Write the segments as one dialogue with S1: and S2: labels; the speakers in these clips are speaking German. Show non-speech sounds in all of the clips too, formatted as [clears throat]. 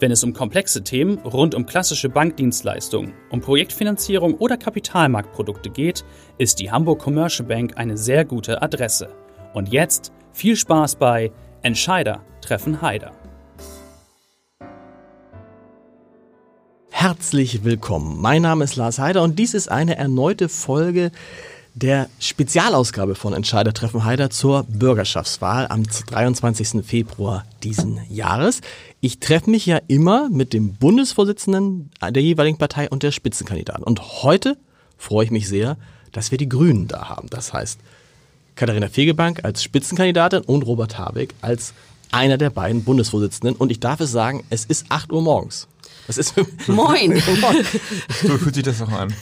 S1: Wenn es um komplexe Themen rund um klassische Bankdienstleistungen, um Projektfinanzierung oder Kapitalmarktprodukte geht, ist die Hamburg Commercial Bank eine sehr gute Adresse. Und jetzt viel Spaß bei Entscheider treffen Heider.
S2: Herzlich willkommen. Mein Name ist Lars Heider und dies ist eine erneute Folge der Spezialausgabe von Entscheider treffen Heider zur Bürgerschaftswahl am 23. Februar diesen Jahres. Ich treffe mich ja immer mit dem Bundesvorsitzenden der jeweiligen Partei und der Spitzenkandidaten. Und heute freue ich mich sehr, dass wir die Grünen da haben. Das heißt, Katharina Fegebank als Spitzenkandidatin und Robert Habeck als einer der beiden Bundesvorsitzenden. Und ich darf es sagen, es ist 8 Uhr morgens.
S3: Das ist [laughs] Moin. [laughs]
S4: so fühlt sich das auch an.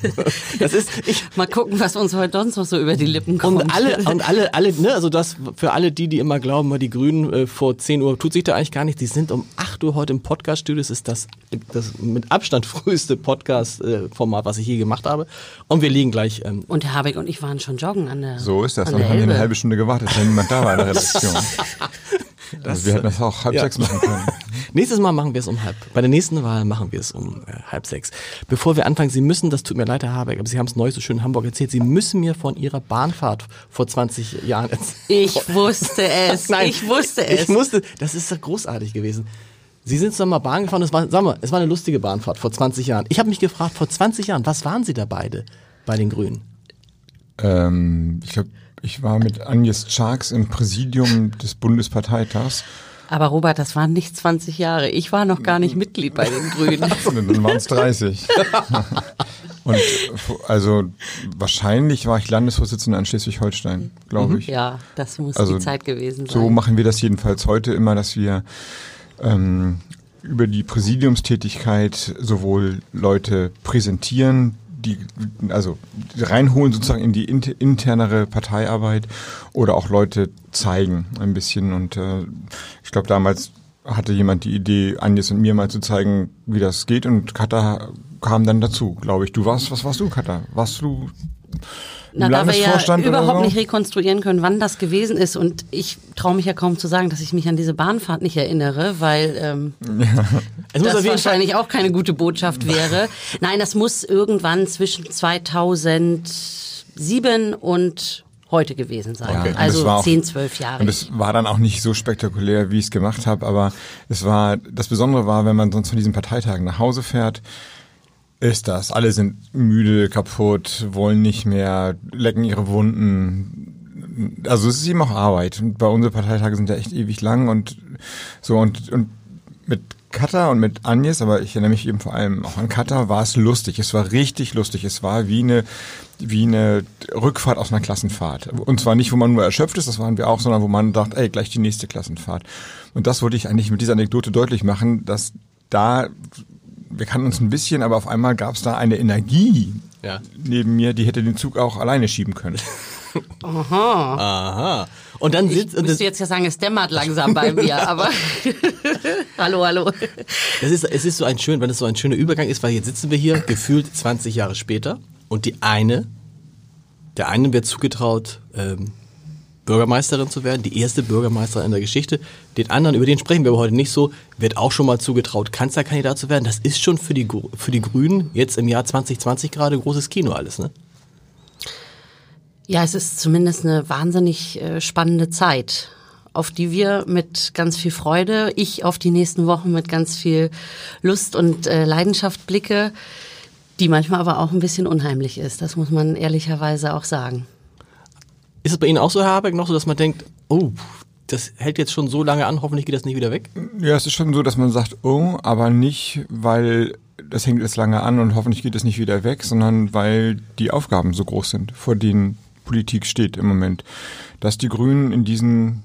S3: Das ist ich mal gucken, was uns heute sonst noch so über die Lippen kommt.
S2: Und alle und alle alle ne, also das für alle die, die immer glauben, die Grünen äh, vor 10 Uhr tut sich da eigentlich gar nichts. Die sind um 8 Uhr heute im Podcast Studio. Das ist das das mit Abstand früheste Podcast äh, Format, was ich je gemacht habe und wir liegen gleich
S3: ähm, Und Herr Habeck und ich waren schon joggen an der
S4: So ist das. Und haben wir eine halbe Stunde gewartet, wenn niemand da war in der [laughs] Redaktion.
S2: Das, also wir hätten das auch halb ja. sechs machen können. [laughs] Nächstes Mal machen wir es um halb. Bei der nächsten Wahl machen wir es um äh, halb sechs. Bevor wir anfangen, Sie müssen, das tut mir leid, Herr Habeck, aber Sie haben es neu so schön in Hamburg erzählt, Sie müssen mir von Ihrer Bahnfahrt vor 20 Jahren erzählen.
S3: Ich wusste es. [laughs] Nein, ich wusste es.
S2: Ich musste, das ist doch großartig gewesen. Sie sind zusammen mal Bahn gefahren, das war, sagen wir, es war eine lustige Bahnfahrt vor 20 Jahren. Ich habe mich gefragt, vor 20 Jahren, was waren Sie da beide bei den Grünen?
S4: Ähm, ich glaube, ich war mit Agnes Scharks im Präsidium des Bundesparteitags.
S3: Aber Robert, das waren nicht 20 Jahre. Ich war noch gar nicht Mitglied bei den Grünen. [laughs]
S4: Dann waren es 30. Und also wahrscheinlich war ich Landesvorsitzender an Schleswig-Holstein, glaube mhm. ich.
S3: Ja, das muss also, die Zeit gewesen sein.
S4: So machen wir das jedenfalls heute immer, dass wir ähm, über die Präsidiumstätigkeit sowohl Leute präsentieren, die, also reinholen sozusagen in die internere Parteiarbeit oder auch Leute zeigen ein bisschen. Und äh, ich glaube, damals hatte jemand die Idee, Agnes und mir mal zu zeigen, wie das geht. Und Katha kam dann dazu, glaube ich. Du warst, was warst du, Katha? Warst du
S3: na, da wir ja überhaupt so? nicht rekonstruieren können, wann das gewesen ist. Und ich traue mich ja kaum zu sagen, dass ich mich an diese Bahnfahrt nicht erinnere, weil ähm, [laughs] ja. das wahrscheinlich auch keine gute Botschaft wäre. [laughs] Nein, das muss irgendwann zwischen 2007 und heute gewesen sein. Ja, also auch, 10, 12 Jahre.
S4: Und es war dann auch nicht so spektakulär, wie ich es gemacht habe, aber es war, das Besondere war, wenn man sonst von diesen Parteitagen nach Hause fährt, ist das. Alle sind müde, kaputt, wollen nicht mehr, lecken ihre Wunden. Also es ist eben auch Arbeit. Und bei unseren Parteitage sind ja echt ewig lang und so und, und mit Katha und mit Agnes, aber ich erinnere mich eben vor allem auch an Katha, war es lustig. Es war richtig lustig. Es war wie eine, wie eine Rückfahrt aus einer Klassenfahrt. Und zwar nicht, wo man nur erschöpft ist, das waren wir auch, sondern wo man dachte, ey, gleich die nächste Klassenfahrt. Und das wollte ich eigentlich mit dieser Anekdote deutlich machen, dass da wir kannten uns ein bisschen, aber auf einmal gab es da eine Energie ja. neben mir, die hätte den Zug auch alleine schieben können.
S3: Aha.
S2: Aha. Und dann
S3: sitzt. Ich müsste jetzt ja sagen, es dämmert langsam bei mir, aber. [laughs] hallo, hallo.
S2: Es ist, es ist so ein schön, wenn es so ein schöner Übergang ist, weil jetzt sitzen wir hier gefühlt 20 Jahre später und die eine, der einen wird zugetraut, ähm, Bürgermeisterin zu werden, die erste Bürgermeisterin in der Geschichte. Den anderen, über den sprechen wir aber heute nicht so, wird auch schon mal zugetraut, Kanzlerkandidat zu werden. Das ist schon für die, für die Grünen jetzt im Jahr 2020 gerade großes Kino alles, ne?
S3: Ja, es ist zumindest eine wahnsinnig äh, spannende Zeit, auf die wir mit ganz viel Freude, ich auf die nächsten Wochen mit ganz viel Lust und äh, Leidenschaft blicke, die manchmal aber auch ein bisschen unheimlich ist. Das muss man ehrlicherweise auch sagen.
S2: Ist es bei Ihnen auch so, Herr Habeck, noch so, dass man denkt, oh, das hält jetzt schon so lange an, hoffentlich geht das nicht wieder weg?
S4: Ja, es ist schon so, dass man sagt, oh, aber nicht, weil das hängt jetzt lange an und hoffentlich geht es nicht wieder weg, sondern weil die Aufgaben so groß sind, vor denen Politik steht im Moment. Dass die Grünen in diesen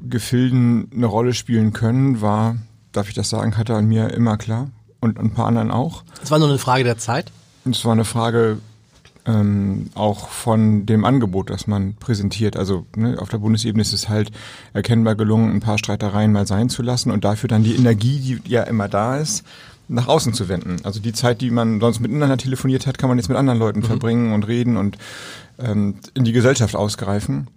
S4: Gefilden eine Rolle spielen können, war, darf ich das sagen, Katha und mir immer klar. und ein paar anderen auch.
S2: Es war nur eine Frage der Zeit?
S4: Es war eine Frage ähm, auch von dem Angebot, das man präsentiert. Also ne, auf der Bundesebene ist es halt erkennbar gelungen, ein paar Streitereien mal sein zu lassen und dafür dann die Energie, die ja immer da ist, nach außen zu wenden. Also die Zeit, die man sonst miteinander telefoniert hat, kann man jetzt mit anderen Leuten mhm. verbringen und reden und ähm, in die Gesellschaft ausgreifen.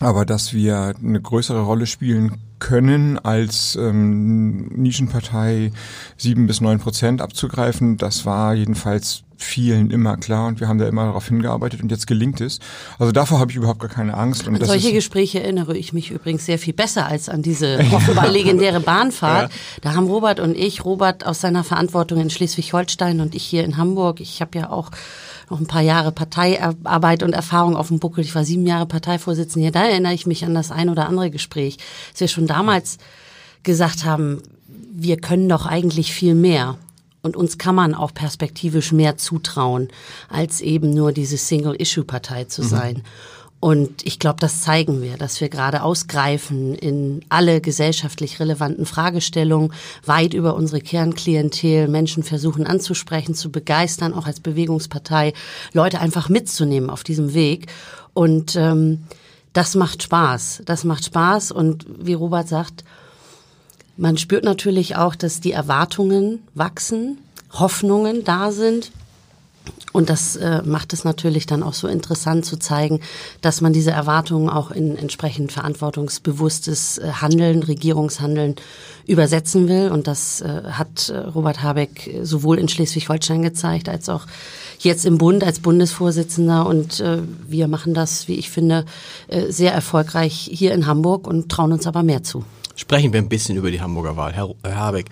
S4: Aber dass wir eine größere Rolle spielen können, als ähm, Nischenpartei sieben bis neun Prozent abzugreifen, das war jedenfalls vielen immer klar und wir haben da immer darauf hingearbeitet und jetzt gelingt es. Also davor habe ich überhaupt gar keine Angst.
S3: Und an solche Gespräche erinnere ich mich übrigens sehr viel besser als an diese [laughs] offenbar legendäre Bahnfahrt. Ja. Da haben Robert und ich, Robert aus seiner Verantwortung in Schleswig-Holstein und ich hier in Hamburg, ich habe ja auch noch ein paar Jahre Parteiarbeit und Erfahrung auf dem Buckel. Ich war sieben Jahre Parteivorsitzende hier. Da erinnere ich mich an das ein oder andere Gespräch, dass wir schon damals gesagt haben, wir können doch eigentlich viel mehr. Und uns kann man auch perspektivisch mehr zutrauen, als eben nur diese Single-Issue-Partei zu mhm. Und ich glaube, das zeigen wir, dass wir gerade ausgreifen in alle gesellschaftlich relevanten Fragestellungen, weit über unsere Kernklientel Menschen versuchen anzusprechen, zu begeistern, auch als Bewegungspartei Leute einfach mitzunehmen auf diesem Weg. Und ähm, das macht Spaß. Das macht Spaß. Und wie Robert sagt, man spürt natürlich auch, dass die Erwartungen wachsen, Hoffnungen da sind. Und das äh, macht es natürlich dann auch so interessant zu zeigen, dass man diese Erwartungen auch in entsprechend verantwortungsbewusstes äh, Handeln, Regierungshandeln übersetzen will. Und das äh, hat äh, Robert Habeck sowohl in Schleswig-Holstein gezeigt, als auch jetzt im Bund als Bundesvorsitzender. Und äh, wir machen das, wie ich finde, äh, sehr erfolgreich hier in Hamburg und trauen uns aber mehr zu.
S2: Sprechen wir ein bisschen über die Hamburger Wahl. Herr, Herr Habeck,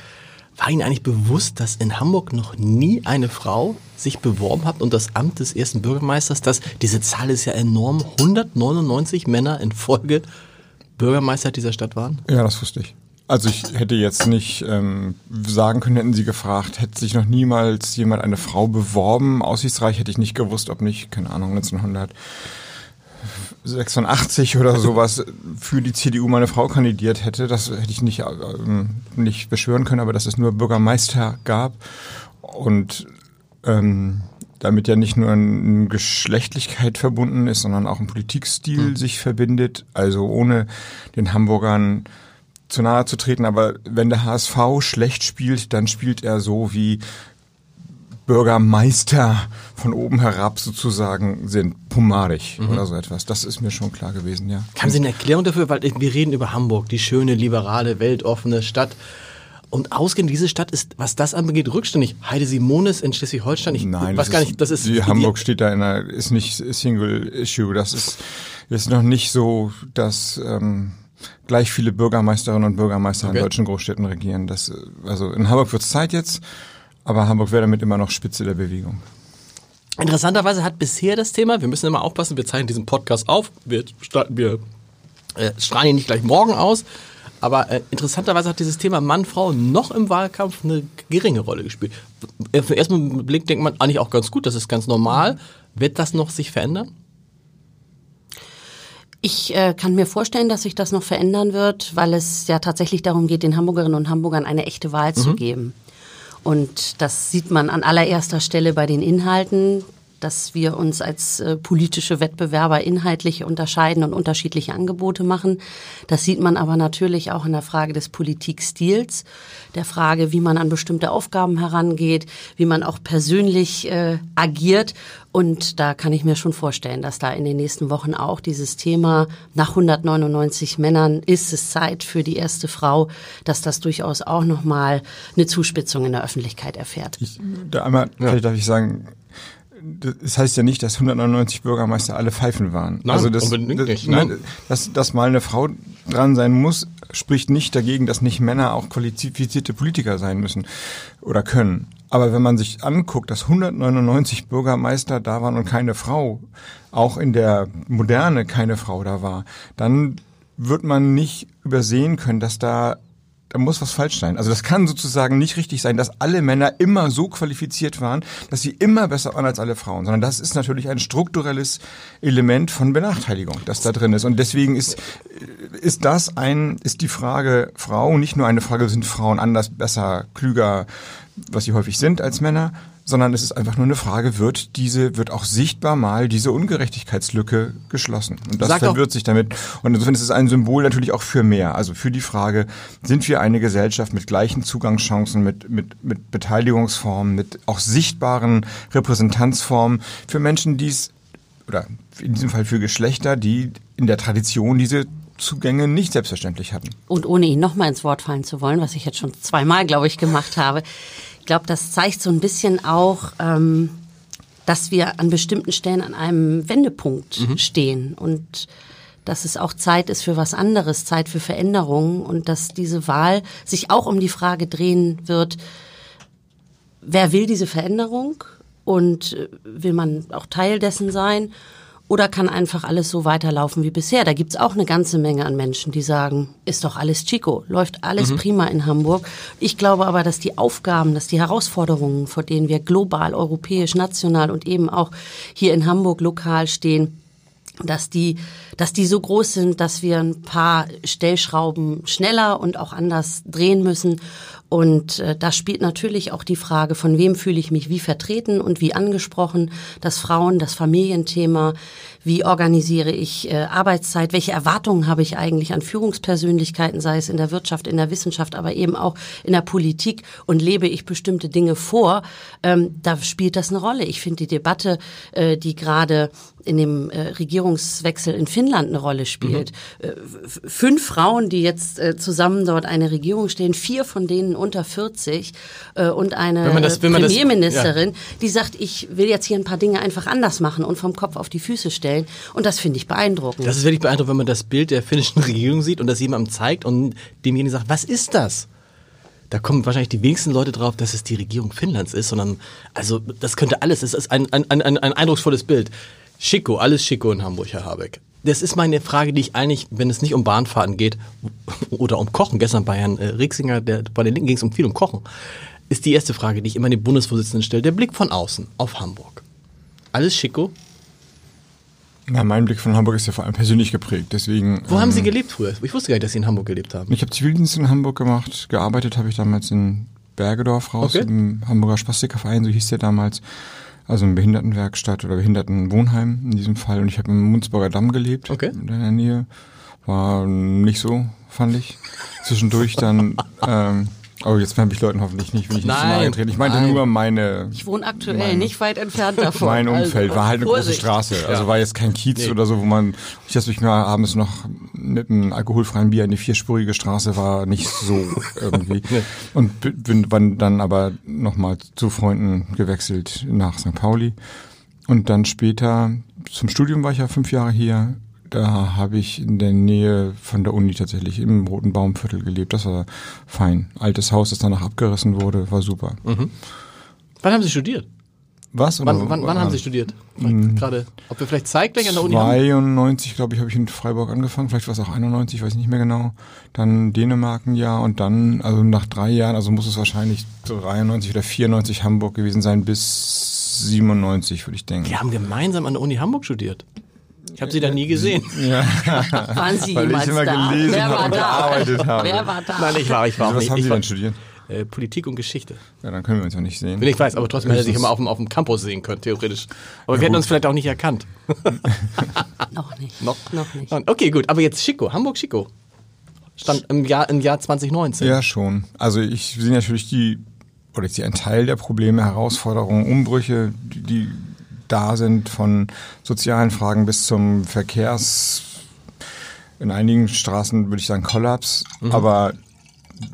S2: war Ihnen eigentlich bewusst, dass in Hamburg noch nie eine Frau sich beworben hat und das Amt des ersten Bürgermeisters, dass diese Zahl ist ja enorm, 199 Männer in Folge Bürgermeister dieser Stadt waren?
S4: Ja, das wusste ich. Also ich hätte jetzt nicht ähm, sagen können, hätten Sie gefragt, hätte sich noch niemals jemand eine Frau beworben. Aussichtsreich hätte ich nicht gewusst, ob nicht, keine Ahnung, 1900. 86 oder sowas für die CDU meine Frau kandidiert hätte. Das hätte ich nicht, ähm, nicht beschwören können, aber dass es nur Bürgermeister gab und ähm, damit ja nicht nur eine Geschlechtlichkeit verbunden ist, sondern auch ein Politikstil mhm. sich verbindet. Also ohne den Hamburgern zu nahe zu treten, aber wenn der HSV schlecht spielt, dann spielt er so wie Bürgermeister von oben herab sozusagen sind, pomadig mhm. oder so etwas. Das ist mir schon klar gewesen, ja.
S2: Haben Sie eine Erklärung dafür? Weil wir reden über Hamburg, die schöne, liberale, weltoffene Stadt. Und ausgehend diese Stadt ist, was das angeht, rückständig. Heide Simonis in Schleswig-Holstein, ich
S4: Nein, weiß gar nicht, das ist. Die Hamburg steht da in einer, ist nicht Single Issue. Das ist, ist noch nicht so, dass ähm, gleich viele Bürgermeisterinnen und Bürgermeister okay. in deutschen Großstädten regieren. Das, also in Hamburg wird es Zeit jetzt. Aber Hamburg wäre damit immer noch Spitze der Bewegung.
S2: Interessanterweise hat bisher das Thema, wir müssen immer aufpassen, wir zeichnen diesen Podcast auf, wir, wir äh, strahlen ihn nicht gleich morgen aus, aber äh, interessanterweise hat dieses Thema Mann-Frau noch im Wahlkampf eine geringe Rolle gespielt. Auf den ersten Blick denkt man eigentlich auch ganz gut, das ist ganz normal. Wird das noch sich verändern?
S3: Ich äh, kann mir vorstellen, dass sich das noch verändern wird, weil es ja tatsächlich darum geht, den Hamburgerinnen und Hamburgern eine echte Wahl mhm. zu geben. Und das sieht man an allererster Stelle bei den Inhalten, dass wir uns als äh, politische Wettbewerber inhaltlich unterscheiden und unterschiedliche Angebote machen. Das sieht man aber natürlich auch in der Frage des Politikstils, der Frage, wie man an bestimmte Aufgaben herangeht, wie man auch persönlich äh, agiert. Und da kann ich mir schon vorstellen, dass da in den nächsten Wochen auch dieses Thema nach 199 Männern ist es Zeit für die erste Frau, dass das durchaus auch nochmal eine Zuspitzung in der Öffentlichkeit erfährt.
S4: Ich, da einmal, ja. darf ich sagen, das heißt ja nicht, dass 199 Bürgermeister alle Pfeifen waren.
S2: Nein, also das, unbedingt das, nicht. Nein.
S4: Dass, dass mal eine Frau dran sein muss, spricht nicht dagegen, dass nicht Männer auch qualifizierte Politiker sein müssen oder können. Aber wenn man sich anguckt, dass 199 Bürgermeister da waren und keine Frau, auch in der Moderne keine Frau da war, dann wird man nicht übersehen können, dass da da muss was falsch sein. Also das kann sozusagen nicht richtig sein, dass alle Männer immer so qualifiziert waren, dass sie immer besser waren als alle Frauen, sondern das ist natürlich ein strukturelles Element von Benachteiligung, das da drin ist. Und deswegen ist, ist das ein, ist die Frage Frau nicht nur eine Frage, sind Frauen anders, besser, klüger, was sie häufig sind als Männer, sondern es ist einfach nur eine Frage, wird diese, wird auch sichtbar mal diese Ungerechtigkeitslücke geschlossen. Und das
S2: Sag
S4: verwirrt sich damit. Und insofern ist es ein Symbol natürlich auch für mehr. Also für die Frage, sind wir eine Gesellschaft mit gleichen Zugangschancen, mit, mit, mit Beteiligungsformen, mit auch sichtbaren Repräsentanzformen für Menschen, die es, oder in diesem Fall für Geschlechter, die in der Tradition diese Zugänge nicht selbstverständlich hatten.
S3: Und ohne ihn nochmal ins Wort fallen zu wollen, was ich jetzt schon zweimal, glaube ich, gemacht habe, glaube, das zeigt so ein bisschen auch, ähm, dass wir an bestimmten Stellen an einem Wendepunkt stehen und dass es auch Zeit ist für was anderes, Zeit für Veränderungen und dass diese Wahl sich auch um die Frage drehen wird, wer will diese Veränderung und äh, will man auch Teil dessen sein oder kann einfach alles so weiterlaufen wie bisher? Da gibt's auch eine ganze Menge an Menschen, die sagen, ist doch alles Chico, läuft alles prima in Hamburg. Ich glaube aber, dass die Aufgaben, dass die Herausforderungen, vor denen wir global, europäisch, national und eben auch hier in Hamburg lokal stehen, dass die, dass die so groß sind, dass wir ein paar Stellschrauben schneller und auch anders drehen müssen. Und äh, da spielt natürlich auch die Frage, von wem fühle ich mich wie vertreten und wie angesprochen, das Frauen, das Familienthema, wie organisiere ich äh, Arbeitszeit, welche Erwartungen habe ich eigentlich an Führungspersönlichkeiten, sei es in der Wirtschaft, in der Wissenschaft, aber eben auch in der Politik und lebe ich bestimmte Dinge vor, ähm, da spielt das eine Rolle. Ich finde die Debatte, äh, die gerade in dem äh, Regierungswechsel in Finnland eine Rolle spielt. Äh, f- fünf Frauen, die jetzt äh, zusammen dort eine Regierung stehen, vier von denen unter 40 äh, und eine
S2: das-
S3: äh,
S2: man das-
S3: Premierministerin, die sagt, ich will jetzt hier ein paar Dinge einfach anders machen und vom Kopf auf die Füße stellen. Und das finde ich beeindruckend.
S2: Das ist wirklich beeindruckend, wenn man das Bild der finnischen [laughs] Regierung sieht und das jemandem zeigt und demjenigen sagt, was ist das? Da kommen wahrscheinlich die wenigsten Leute drauf, dass es die Regierung Finnlands ist, sondern, also, das könnte alles, es ist ein, ein, ein, ein ein eindrucksvolles Bild. Schicko, alles Schicko in Hamburg, Herr Habeck. Das ist meine Frage, die ich eigentlich, wenn es nicht um Bahnfahrten geht [laughs] oder um Kochen, gestern bei Herrn äh, Rixinger, der, bei den Linken ging es um viel um Kochen, ist die erste Frage, die ich immer den Bundesvorsitzenden stelle, der Blick von außen auf Hamburg. Alles Schicko?
S4: Ja, mein Blick von Hamburg ist ja vor allem persönlich geprägt. Deswegen.
S2: Wo haben
S4: ähm,
S2: Sie gelebt früher? Ich wusste gar nicht, dass Sie in Hamburg gelebt haben.
S4: Ich habe Zivildienst in Hamburg gemacht. Gearbeitet habe ich damals in Bergedorf raus,
S2: Okay.
S4: im Hamburger Spastikerverein, so hieß der damals. Also eine Behindertenwerkstatt oder Behindertenwohnheim in diesem Fall. Und ich habe im Munzburger Damm gelebt.
S2: Okay.
S4: In der Nähe. War nicht so, fand ich. Zwischendurch dann. [laughs] ähm, oh, jetzt habe ich Leuten hoffentlich nicht, wenn ich nicht nahe getreten. Ich meinte
S2: nein.
S4: nur meine
S3: ich wohne aktuell
S4: Mein-
S3: nicht weit entfernt davon. [laughs]
S4: mein Umfeld war halt eine große
S3: Vorsicht.
S4: Straße. Also
S2: Ja.
S4: war jetzt kein Kiez
S2: Nee.
S4: oder so, wo man, ich dass ich mal abends noch mit einem alkoholfreien Bier in die vierspurige Straße war, nicht so [laughs] irgendwie. Und bin bin dann aber nochmal zu Freunden gewechselt nach St. Pauli. Und dann später, zum Studium war ich ja fünf Jahre hier. Da habe ich in der Nähe von der Uni tatsächlich im Roten Baumviertel gelebt. Das war fein. Altes Haus, das danach abgerissen wurde, war super.
S2: Wann haben Sie studiert?
S4: Was? Oder-
S2: Wann, wann, wann haben Sie studiert? Gerade, ob wir vielleicht zeitgleich an der Uni haben?
S4: 92, glaube ich, habe ich in Freiburg angefangen. Vielleicht war es auch 91, weiß nicht mehr genau. Dann Dänemark ein Jahr und dann, also nach drei Jahren, also muss es wahrscheinlich so 93 oder 94 Hamburg gewesen sein bis 97, würde ich denken.
S2: Wir haben gemeinsam an der Uni Hamburg studiert. Ich habe Sie da nie gesehen.
S3: Waren Sie
S4: Weil ich
S3: jemals
S4: immer
S3: da?
S4: gelesen
S3: Wer
S4: habe
S3: war
S4: und
S3: da?
S4: gearbeitet habe.
S3: Wer war da?
S2: Nein, ich war, ich war auch
S4: Was
S2: nicht.
S4: haben
S2: ich
S4: Sie
S2: war,
S4: denn studiert?
S2: Äh, Politik und Geschichte.
S4: Ja, dann können wir uns ja nicht sehen.
S2: Ich weiß, aber trotzdem hätte er sich
S4: Höchstens-
S2: immer auf dem, auf dem Campus sehen können, theoretisch. Aber wir hätten uns vielleicht auch nicht erkannt. [laughs]
S3: Noch nicht.
S2: Noch?
S3: Noch nicht.
S2: Okay, gut, aber jetzt Chico, Hamburg Chico. Stand im Jahr, im Jahr 2019.
S4: Ja, schon. Also ich sehe natürlich die, oder ich sehe einen Teil der Probleme, Herausforderungen, Umbrüche, die, die da sind, von sozialen Fragen bis zum Verkehrs, in einigen Straßen würde ich sagen Kollaps. Aber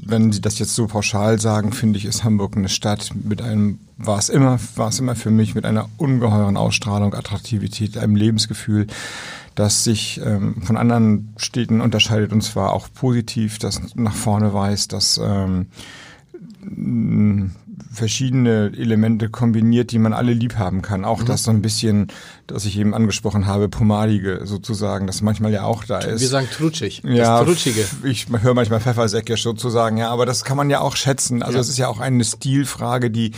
S4: wenn Sie das jetzt so pauschal sagen, finde ich, ist Hamburg eine Stadt mit einem, war es immer, war es immer für mich mit einer ungeheuren Ausstrahlung, Attraktivität, einem Lebensgefühl, das sich ähm, von anderen Städten unterscheidet und zwar auch positiv, das nach vorne weist, das ähm, verschiedene Elemente kombiniert, die man alle lieb haben kann. Auch das so ein bisschen, das ich eben angesprochen habe, pomadige sozusagen, das manchmal ja auch da ist.
S2: Wir sagen trutschig.
S4: Ja,
S2: Das Trutschige.
S4: ich höre manchmal Pfeffersäckisch sozusagen, ja, aber das kann man ja auch schätzen. Also
S2: Ja.
S4: es ist ja auch eine Stilfrage, die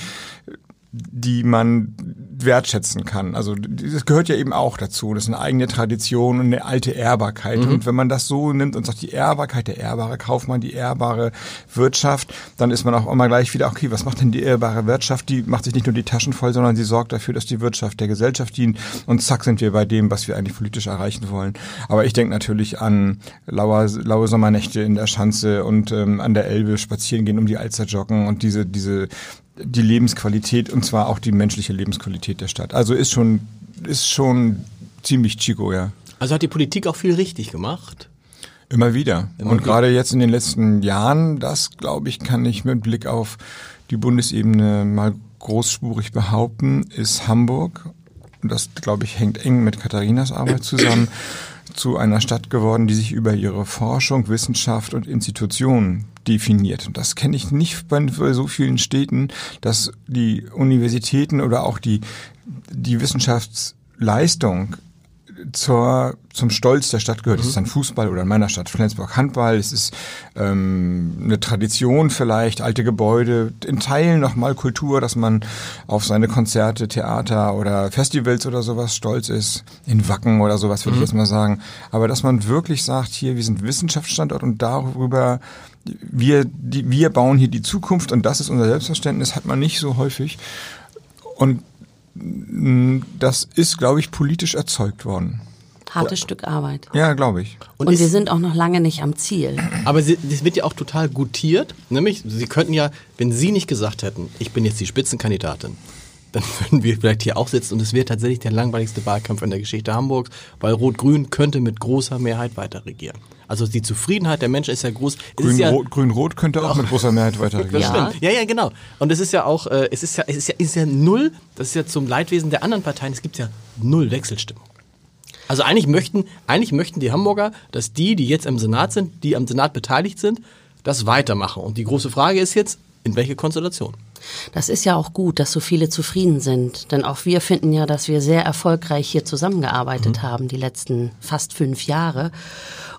S4: die man wertschätzen kann. Also das gehört ja eben auch dazu. Das ist eine eigene Tradition und eine alte Ehrbarkeit. Mhm. Und wenn man das so nimmt und sagt, die Ehrbarkeit, der ehrbare Kaufmann, die ehrbare Wirtschaft, dann ist man auch immer gleich wieder, okay, was macht denn die ehrbare Wirtschaft? Die macht sich nicht nur die Taschen voll, sondern sie sorgt dafür, dass die Wirtschaft der Gesellschaft dient. Und zack sind wir bei dem, was wir eigentlich politisch erreichen wollen. Aber ich denke natürlich an laue, laue Sommernächte in der Schanze und ähm, an der Elbe spazieren gehen, um die Alster joggen und diese, diese die Lebensqualität und zwar auch die menschliche Lebensqualität der Stadt. Also ist schon, ist schon ziemlich Chico, ja.
S2: Also hat die Politik auch viel richtig gemacht?
S4: Immer wieder. Immer und gerade jetzt in den letzten Jahren, das glaube ich, kann ich mit Blick auf die Bundesebene mal großspurig behaupten, ist Hamburg, und das glaube ich hängt eng mit Katharinas Arbeit zusammen, zu einer Stadt geworden, die sich über ihre Forschung, Wissenschaft und Institutionen definiert. Und das kenne ich nicht bei so vielen Städten, dass die Universitäten oder auch die, die Wissenschaftsleistung zur, zum Stolz der Stadt gehört. Mhm. Es ist dann Fußball oder in meiner Stadt Flensburg Handball. Es ist ähm, eine Tradition vielleicht, alte Gebäude, in Teilen nochmal Kultur, dass man auf seine Konzerte, Theater oder Festivals oder sowas stolz ist. In Wacken oder sowas würde mhm. ich jetzt mal sagen. Aber dass man wirklich sagt, hier, wir sind Wissenschaftsstandort und darüber wir, die, wir bauen hier die Zukunft und das ist unser Selbstverständnis, hat man nicht so häufig. Und das ist, glaube ich, politisch erzeugt worden.
S3: Hartes Stück Arbeit.
S4: Ja, glaube ich.
S3: Und, und wir sind auch noch lange nicht am Ziel.
S2: Aber sie, das wird ja auch total gutiert. Nämlich, Sie könnten ja, wenn Sie nicht gesagt hätten, ich bin jetzt die Spitzenkandidatin, dann [laughs] würden wir vielleicht hier auch sitzen und es wäre tatsächlich der langweiligste Wahlkampf in der Geschichte Hamburgs, weil Rot-Grün könnte mit großer Mehrheit weiter regieren. Also die Zufriedenheit der Menschen ist ja groß.
S4: Grün-Rot
S2: ja,
S4: Grün, Rot könnte auch, mit großer Mehrheit weiter [laughs] regieren.
S2: Das stimmt. Ja, ja, genau. Und es ist ja auch, äh, es ist ja, es ist ja, es ist ja null, das ist ja zum Leidwesen der anderen Parteien, es gibt ja null Wechselstimmung. Also eigentlich möchten, eigentlich möchten die Hamburger, dass die, die jetzt im Senat sind, die am Senat beteiligt sind, das weitermachen. Und die große Frage ist jetzt, in welche Konstellation?
S3: Das ist ja auch gut, dass so viele zufrieden sind. Denn auch wir finden ja, dass wir sehr erfolgreich hier zusammengearbeitet mhm. haben, die letzten fast fünf Jahre.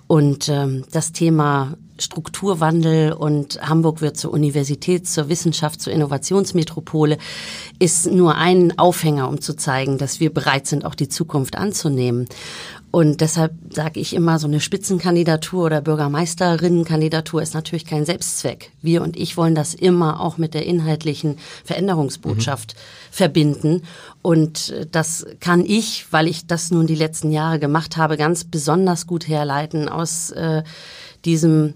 S3: Und ähm, das Thema Strukturwandel und Hamburg wird zur Universität, zur Wissenschaft, zur Innovationsmetropole, ist nur ein Aufhänger, um zu zeigen, dass wir bereit sind, auch die Zukunft anzunehmen. Und deshalb sage ich immer, so eine Spitzenkandidatur oder Bürgermeisterinnenkandidatur ist natürlich kein Selbstzweck. Wir und ich wollen das immer auch mit der inhaltlichen Veränderungsbotschaft mhm. verbinden. Und äh, das kann ich, weil ich das nun die letzten Jahre gemacht habe, ganz besonders gut herleiten aus äh, diesem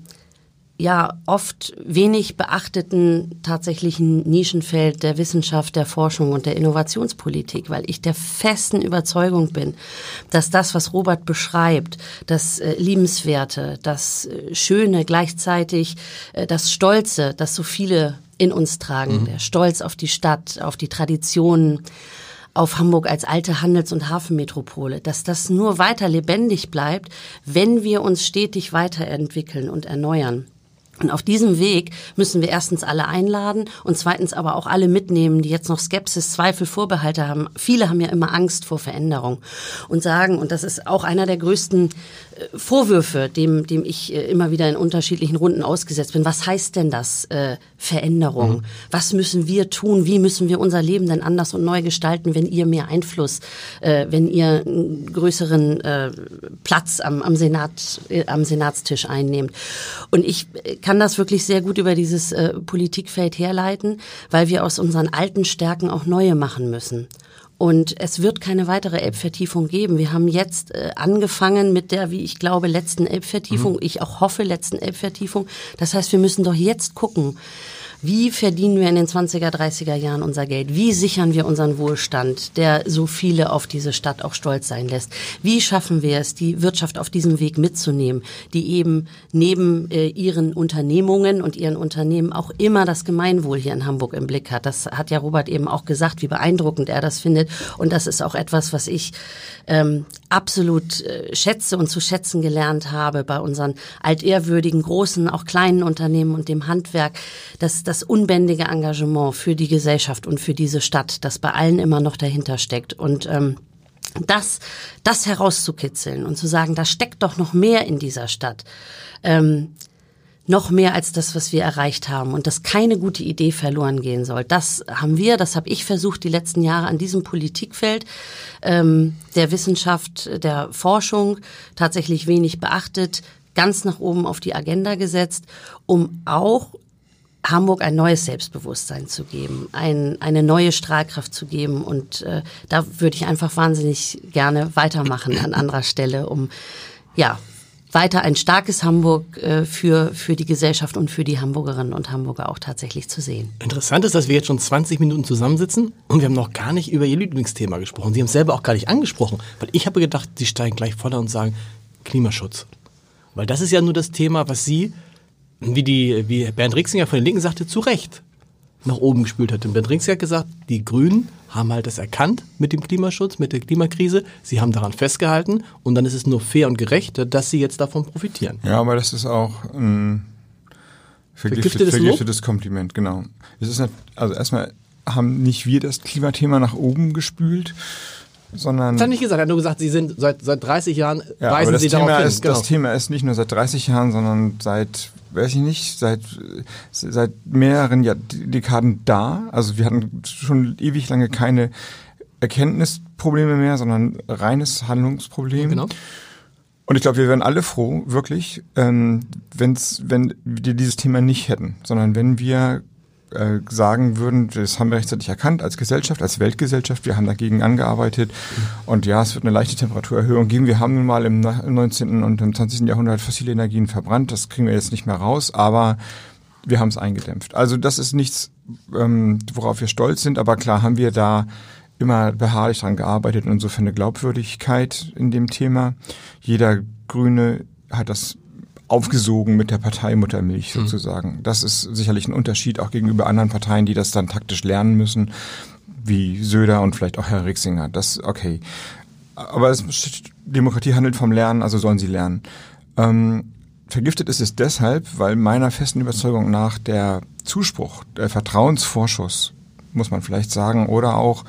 S3: ja oft wenig beachteten tatsächlichen Nischenfeld der Wissenschaft, der Forschung und der Innovationspolitik, weil ich der festen Überzeugung bin, dass das, was Robert beschreibt, das äh, Liebenswerte, das äh, Schöne, gleichzeitig äh, das Stolze, das so viele in uns tragen, mhm. der Stolz auf die Stadt, auf die Traditionen, auf Hamburg als alte Handels- und Hafenmetropole, dass das nur weiter lebendig bleibt, wenn wir uns stetig weiterentwickeln und erneuern. Und auf diesem Weg müssen wir erstens alle einladen und zweitens aber auch alle mitnehmen, die jetzt noch Skepsis, Zweifel, Vorbehalte haben. Viele haben ja immer Angst vor Veränderung und sagen, und das ist auch einer der größten Vorwürfe, dem, dem ich äh, immer wieder in unterschiedlichen Runden ausgesetzt bin. Was heißt denn das äh, Veränderung? Mhm. Was müssen wir tun? Wie müssen wir unser Leben denn anders und neu gestalten, wenn ihr mehr Einfluss, äh, wenn ihr einen größeren äh, Platz am, am Senat, äh, am Senatstisch einnehmt? Und ich kann das wirklich sehr gut über dieses äh, Politikfeld herleiten, weil wir aus unseren alten Stärken auch neue machen müssen. Und es wird keine weitere Elbvertiefung geben. Wir haben jetzt äh, angefangen mit der, wie ich glaube, letzten Elbvertiefung. Mhm. Ich auch hoffe, letzten Elbvertiefung. Das heißt, wir müssen doch jetzt gucken, wie verdienen wir in den 20er, 30er Jahren unser Geld? Wie sichern wir unseren Wohlstand, der so viele auf diese Stadt auch stolz sein lässt? Wie schaffen wir es, die Wirtschaft auf diesem Weg mitzunehmen, die eben neben äh, ihren Unternehmungen und ihren Unternehmen auch immer das Gemeinwohl hier in Hamburg im Blick hat? Das hat ja Robert eben auch gesagt, wie beeindruckend er das findet. Und das ist auch etwas, was ich ähm, absolut äh, schätze und zu schätzen gelernt habe bei unseren altehrwürdigen, großen, auch kleinen Unternehmen und dem Handwerk. Das, das unbändige Engagement für die Gesellschaft und für diese Stadt, das bei allen immer noch dahinter steckt. Und ähm, das, das herauszukitzeln und zu sagen, da steckt doch noch mehr in dieser Stadt. Ähm, noch mehr als das, was wir erreicht haben und dass keine gute Idee verloren gehen soll. Das haben wir, das habe ich versucht, die letzten Jahre an diesem Politikfeld ähm, der Wissenschaft, der Forschung tatsächlich wenig beachtet, ganz nach oben auf die Agenda gesetzt, um auch Hamburg ein neues Selbstbewusstsein zu geben, ein, eine neue Strahlkraft zu geben. Und äh, da würde ich einfach wahnsinnig gerne weitermachen an anderer Stelle, um ja weiter ein starkes Hamburg äh, für, für die Gesellschaft und für die Hamburgerinnen und Hamburger auch tatsächlich zu sehen.
S2: Interessant ist, dass wir jetzt schon 20 Minuten zusammensitzen und wir haben noch gar nicht über Ihr Lieblingsthema gesprochen. Sie haben es selber auch gar nicht angesprochen, weil ich habe gedacht, Sie steigen gleich voller und sagen Klimaschutz. Weil das ist ja nur das Thema, was Sie, wie, die, wie Bernd Rixinger von den Linken sagte, zu Recht nach oben gespült hat. Und Bernd Rixinger hat gesagt, die Grünen haben halt das erkannt mit dem Klimaschutz, mit der Klimakrise. Sie haben daran festgehalten und dann ist es nur fair und gerecht, dass sie jetzt davon profitieren.
S4: Ja, aber das ist auch ein vergiftet, vergiftetes, vergiftetes Kompliment, genau. Es ist nicht, also erstmal haben nicht wir das Klimathema nach oben gespült, sondern.
S2: Das hat nicht gesagt, er hat nur gesagt, Sie sind seit, seit 30 Jahren,
S4: ja, weisen Sie Thema darauf hin. genau. Das Thema ist nicht nur seit 30 Jahren, sondern seit, weiß ich nicht, seit, seit mehreren Jahr, Dekaden da. Also wir hatten schon ewig lange keine Erkenntnisprobleme mehr, sondern reines Handlungsproblem. Genau. Und ich glaube, wir wären alle froh, wirklich, ähm, wenn's, wenn wir dieses Thema nicht hätten, sondern wenn wir äh, sagen würden, das haben wir rechtzeitig erkannt als Gesellschaft, als Weltgesellschaft, wir haben dagegen angearbeitet und ja, es wird eine leichte Temperaturerhöhung geben. Wir haben nun mal im 19. und im 20. Jahrhundert fossile Energien verbrannt, das kriegen wir jetzt nicht mehr raus, aber wir haben es eingedämpft. Also das ist nichts, ähm, worauf wir stolz sind, aber klar haben wir da immer beharrlich dran gearbeitet und insofern eine Glaubwürdigkeit in dem Thema. Jeder Grüne hat das aufgesogen mit der Parteimuttermilch mhm. sozusagen. Mhm. Das ist sicherlich ein Unterschied auch gegenüber anderen Parteien, die das dann taktisch lernen müssen, wie Söder und vielleicht auch Herr Rixinger. Das okay. Aber es, Demokratie handelt vom Lernen, also sollen sie lernen. Ähm, vergiftet ist es deshalb, weil meiner festen Überzeugung nach der Zuspruch, der Vertrauensvorschuss, muss man vielleicht sagen, oder auch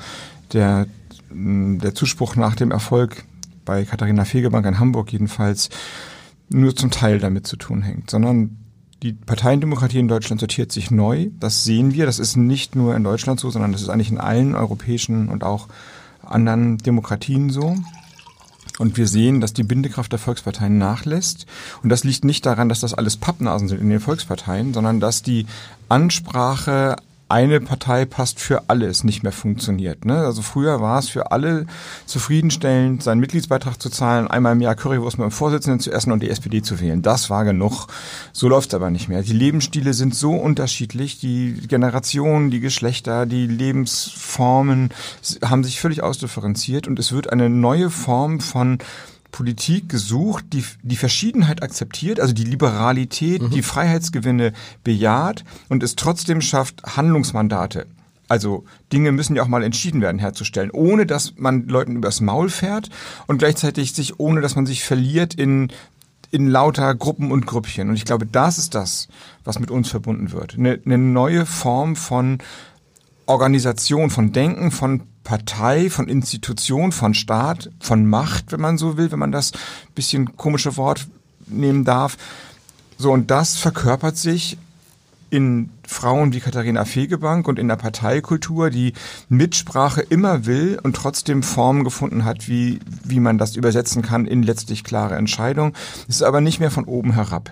S4: der, der Zuspruch nach dem Erfolg bei Katharina Fegebank in Hamburg jedenfalls nur zum Teil damit zu tun hängt, sondern die Parteiendemokratie in Deutschland sortiert sich neu. Das sehen wir. Das ist nicht nur in Deutschland so, sondern das ist eigentlich in allen europäischen und auch anderen Demokratien so. Und wir sehen, dass die Bindekraft der Volksparteien nachlässt. Und das liegt nicht daran, dass das alles Pappnasen sind in den Volksparteien, sondern dass die Ansprache eine Partei passt für alles nicht mehr funktioniert. Ne? Also früher war es für alle zufriedenstellend, seinen Mitgliedsbeitrag zu zahlen, einmal im Jahr Currywurst mit dem Vorsitzenden zu essen und die SPD zu wählen. Das war genug. So läuft es aber nicht mehr. Die Lebensstile sind so unterschiedlich, die Generationen, die Geschlechter, die Lebensformen haben sich völlig ausdifferenziert und es wird eine neue Form von Politik gesucht, die die Verschiedenheit akzeptiert, also die Liberalität, mhm. die Freiheitsgewinne bejaht und es trotzdem schafft, Handlungsmandate also Dinge müssen ja auch mal entschieden werden herzustellen, ohne dass man Leuten übers Maul fährt und gleichzeitig sich, ohne dass man sich verliert in, in lauter Gruppen und Grüppchen. Und ich glaube, das ist das, was mit uns verbunden wird. Eine, eine neue Form von Organisation, von Denken, von Partei, von Institution, von Staat, von Macht, wenn man so will, wenn man das bisschen komische Wort nehmen darf. So, und das verkörpert sich in Frauen wie Katharina Fegebank und in der Parteikultur, die Mitsprache immer will und trotzdem Formen gefunden hat, wie, wie man das übersetzen kann in letztlich klare Entscheidungen. Es ist aber nicht mehr von oben herab.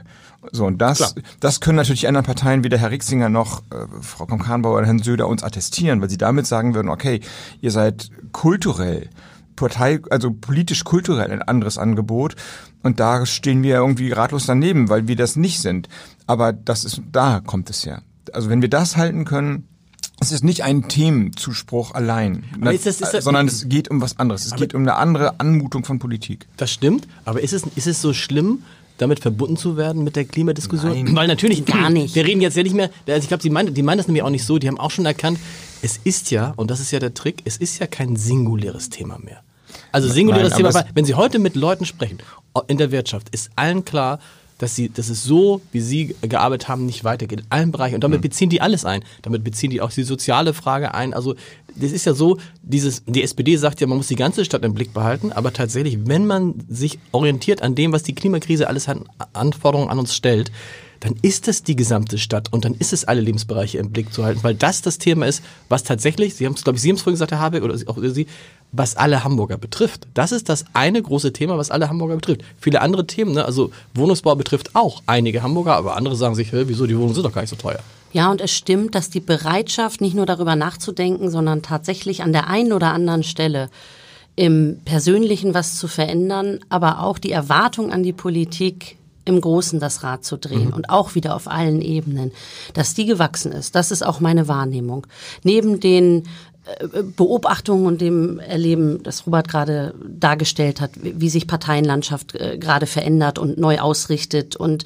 S4: So, und das, das können natürlich anderen Parteien wie der Herr Rixinger noch, äh, Frau Konkanbauer oder Herrn Söder uns attestieren, weil sie damit sagen würden, okay, ihr seid kulturell, Partei, also politisch-kulturell ein anderes Angebot. Und da stehen wir irgendwie ratlos daneben, weil wir das nicht sind. Aber das ist, da kommt es ja. Also wenn wir das halten können, es ist nicht ein Themenzuspruch allein, ist das, ist das, sondern es geht um was anderes. Es geht um eine andere Anmutung von Politik.
S2: Das stimmt, aber ist es, ist es so schlimm, damit verbunden zu werden mit der Klimadiskussion? Nein. Weil natürlich gar nicht. Wir reden jetzt ja nicht mehr, also ich glaube, die meinen, die meinen das nämlich auch nicht so, die haben auch schon erkannt, es ist ja, und das ist ja der Trick, es ist ja kein singuläres Thema mehr. Also singuläres Nein, Thema, wenn Sie heute mit Leuten sprechen, in der Wirtschaft, ist allen klar, dass sie, dass es so, wie sie gearbeitet haben, nicht weitergeht in allen Bereichen. Und damit mhm. beziehen die alles ein. Damit beziehen die auch die soziale Frage ein. Also das ist ja so, dieses, die SPD sagt ja, man muss die ganze Stadt im Blick behalten, aber tatsächlich, wenn man sich orientiert an dem, was die Klimakrise alles an Anforderungen an uns stellt, dann ist das die gesamte Stadt und dann ist es alle Lebensbereiche im Blick zu halten, weil das das Thema ist, was tatsächlich, Sie haben es, glaube ich, Sie haben es vorhin gesagt, Herr Habeck, oder auch Sie, was alle Hamburger betrifft. Das ist das eine große Thema, was alle Hamburger betrifft. Viele andere Themen, ne? also Wohnungsbau betrifft auch einige Hamburger, aber andere sagen sich, wieso, die Wohnungen sind doch gar nicht so teuer.
S3: Ja, und es stimmt, dass die Bereitschaft, nicht nur darüber nachzudenken, sondern tatsächlich an der einen oder anderen Stelle im Persönlichen was zu verändern, aber auch die Erwartung an die Politik, im Großen das Rad zu drehen mhm. und auch wieder auf allen Ebenen, dass die gewachsen ist. Das ist auch meine Wahrnehmung. Neben den äh, Beobachtungen und dem Erleben, das Robert gerade dargestellt hat, wie sich Parteienlandschaft äh, gerade verändert und neu ausrichtet und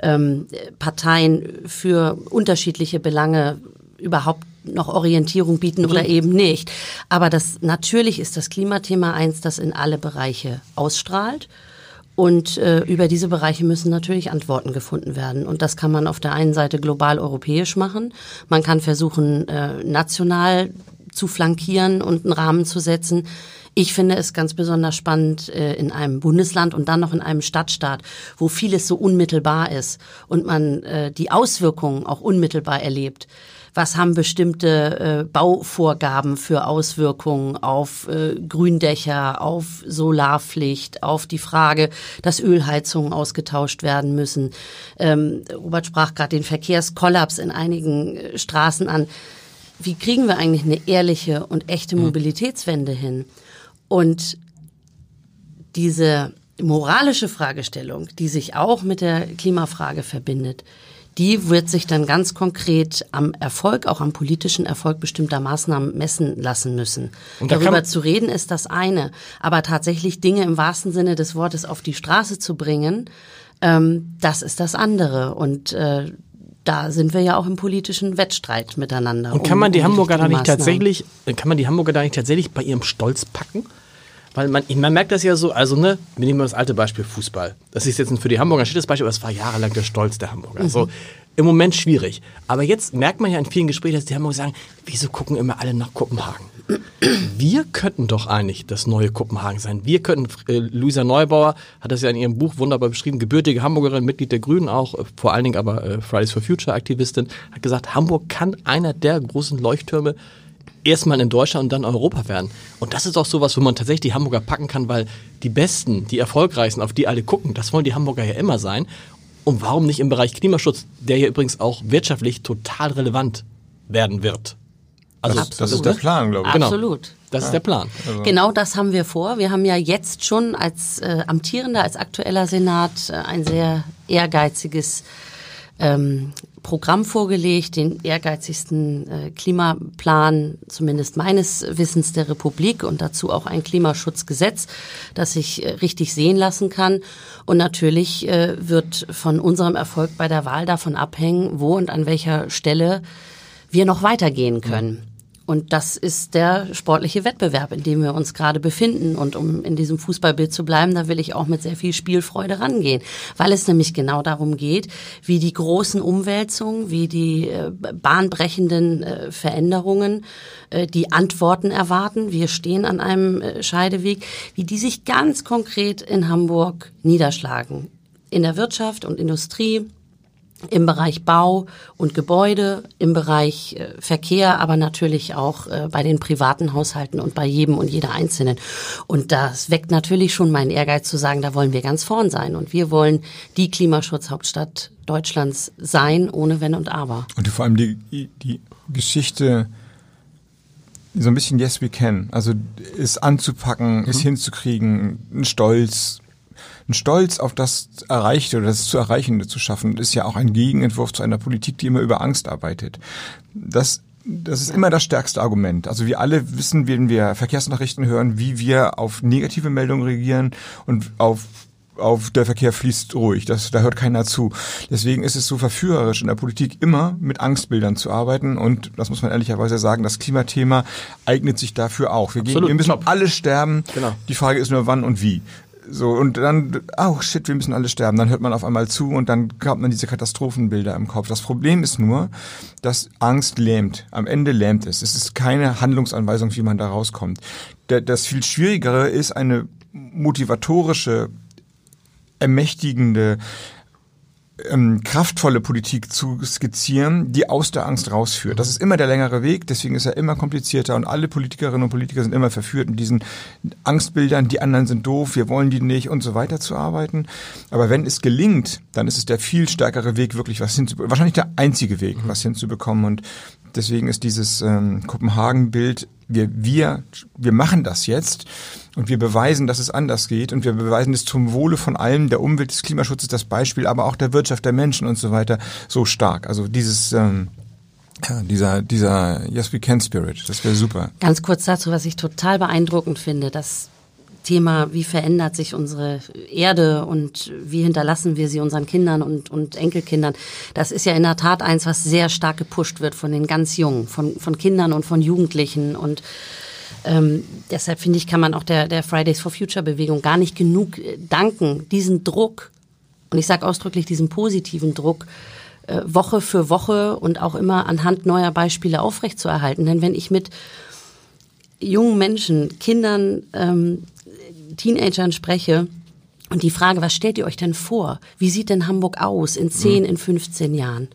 S3: ähm, Parteien für unterschiedliche Belange überhaupt noch Orientierung bieten oder eben nicht. Aber das natürlich ist das Klimathema eins, das in alle Bereiche ausstrahlt. Und äh, über diese Bereiche müssen natürlich Antworten gefunden werden. Und das kann man auf der einen Seite global europäisch machen. Man kann versuchen, äh, national zu flankieren und einen Rahmen zu setzen. Ich finde es ganz besonders spannend äh, in einem Bundesland und dann noch in einem Stadtstaat, wo vieles so unmittelbar ist und man äh, die Auswirkungen auch unmittelbar erlebt. Was haben bestimmte äh, Bauvorgaben für Auswirkungen auf Gründächer, auf Solarpflicht, auf die Frage, dass Ölheizungen ausgetauscht werden müssen. Ähm, Robert sprach gerade den Verkehrskollaps in einigen Straßen an wie kriegen wir eigentlich eine ehrliche und echte mhm. Mobilitätswende hin? Und diese moralische Fragestellung, die sich auch mit der Klimafrage verbindet, die wird sich dann ganz konkret am Erfolg, auch am politischen Erfolg bestimmter Maßnahmen messen lassen müssen. Und Darüber zu reden ist das eine, aber tatsächlich Dinge im wahrsten Sinne des Wortes auf die Straße zu bringen, ähm, das ist das andere. Und äh, da sind wir ja auch im politischen Wettstreit miteinander.
S2: Und kann man die um Hamburger da nicht tatsächlich, kann man die Hamburger da nicht tatsächlich bei ihrem Stolz packen? Weil man, man merkt das ja so, also ne, wir nehmen mal das alte Beispiel Fußball. Das ist jetzt für die Hamburger ein schönes Beispiel, aber es war jahrelang der Stolz der Hamburger. Mhm. Also im Moment schwierig. Aber jetzt merkt man ja in vielen Gesprächen, dass die Hamburger sagen, wieso gucken immer alle nach Kopenhagen? Wir könnten doch eigentlich das neue Kopenhagen sein. Wir könnten, äh, Luisa Neubauer hat das ja in ihrem Buch wunderbar beschrieben, gebürtige Hamburgerin, Mitglied der Grünen auch, äh, vor allen Dingen aber äh, Fridays for Future Aktivistin, hat gesagt, Hamburg kann einer der großen Leuchttürme erstmal in Deutschland und dann Europa werden. Und das ist auch sowas, wo man tatsächlich die Hamburger packen kann, weil die Besten, die Erfolgreichsten, auf die alle gucken, das wollen die Hamburger ja immer sein. Und warum nicht im Bereich Klimaschutz, der ja übrigens auch wirtschaftlich total relevant werden wird?
S4: Also das, das ist der Plan, glaube ich.
S3: Genau. Absolut.
S2: Das ist der Plan.
S3: Also. Genau das haben wir vor. Wir haben ja jetzt schon als äh, amtierender, als aktueller Senat äh, ein sehr ehrgeiziges ähm, Programm vorgelegt, den ehrgeizigsten äh, Klimaplan, zumindest meines Wissens der Republik und dazu auch ein Klimaschutzgesetz, das sich äh, richtig sehen lassen kann. Und natürlich äh, wird von unserem Erfolg bei der Wahl davon abhängen, wo und an welcher Stelle wir noch weitergehen können. Und das ist der sportliche Wettbewerb, in dem wir uns gerade befinden. Und um in diesem Fußballbild zu bleiben, da will ich auch mit sehr viel Spielfreude rangehen, weil es nämlich genau darum geht, wie die großen Umwälzungen, wie die äh, bahnbrechenden äh, Veränderungen, äh, die Antworten erwarten. Wir stehen an einem äh, Scheideweg, wie die sich ganz konkret in Hamburg niederschlagen. In der Wirtschaft und Industrie, im Bereich Bau und Gebäude, im Bereich äh, Verkehr, aber natürlich auch äh, bei den privaten Haushalten und bei jedem und jeder Einzelnen. Und das weckt natürlich schon meinen Ehrgeiz zu sagen, da wollen wir ganz vorn sein. Und wir wollen die Klimaschutzhauptstadt Deutschlands sein, ohne Wenn und Aber.
S4: Und vor allem die, die Geschichte, so ein bisschen Yes We Can, also es anzupacken, mhm. es hinzukriegen, ein Stolz, ein Stolz auf das Erreichte oder das zu Erreichende zu schaffen, ist ja auch ein Gegenentwurf zu einer Politik, die immer über Angst arbeitet. Das das ist immer das stärkste Argument. Also wir alle wissen, wenn wir Verkehrsnachrichten hören, wie wir auf negative Meldungen reagieren und auf auf der Verkehr fließt ruhig, das, da hört keiner zu. Deswegen ist es so verführerisch in der Politik immer mit Angstbildern zu arbeiten und das muss man ehrlicherweise sagen, das Klimathema eignet sich dafür auch. Wir, gehen, wir müssen Top. alle sterben. Genau. Die Frage ist nur wann und wie. So, und dann, oh shit, wir müssen alle sterben. Dann hört man auf einmal zu und dann hat man diese Katastrophenbilder im Kopf. Das Problem ist nur, dass Angst lähmt. Am Ende lähmt es. Es ist keine Handlungsanweisung, wie man da rauskommt. Das viel Schwierigere ist eine motivatorische, ermächtigende, ähm, kraftvolle Politik zu skizzieren, die aus der Angst rausführt. Das ist immer der längere Weg, deswegen ist er immer komplizierter und alle Politikerinnen und Politiker sind immer verführt in diesen Angstbildern, die anderen sind doof, wir wollen die nicht und so weiter zu arbeiten. Aber wenn es gelingt, dann ist es der viel stärkere Weg, wirklich was hinzubekommen. Wahrscheinlich der einzige Weg, was hinzubekommen. Und deswegen ist dieses ähm, Kopenhagen-Bild, wir, wir, wir machen das jetzt und wir beweisen, dass es anders geht und wir beweisen es zum Wohle von allem, der Umwelt, des Klimaschutzes, das Beispiel, aber auch der Wirtschaft, der Menschen und so weiter, so stark. Also dieses, ähm, ja, dieser, dieser Yes We Can Spirit, das wäre super.
S3: Ganz kurz dazu, was ich total beeindruckend finde, das Thema, wie verändert sich unsere Erde und wie hinterlassen wir sie unseren Kindern und, und Enkelkindern. Das ist ja in der Tat eins, was sehr stark gepusht wird von den ganz Jungen, von, von Kindern und von Jugendlichen und ähm, deshalb finde ich, kann man auch der, der Fridays for Future Bewegung gar nicht genug äh, danken, diesen Druck, und ich sage ausdrücklich diesen positiven Druck, äh, Woche für Woche und auch immer anhand neuer Beispiele aufrechtzuerhalten. Denn wenn ich mit jungen Menschen, Kindern, ähm, Teenagern spreche, und die Frage, was stellt ihr euch denn vor? Wie sieht denn Hamburg aus in 10, in 15 Jahren?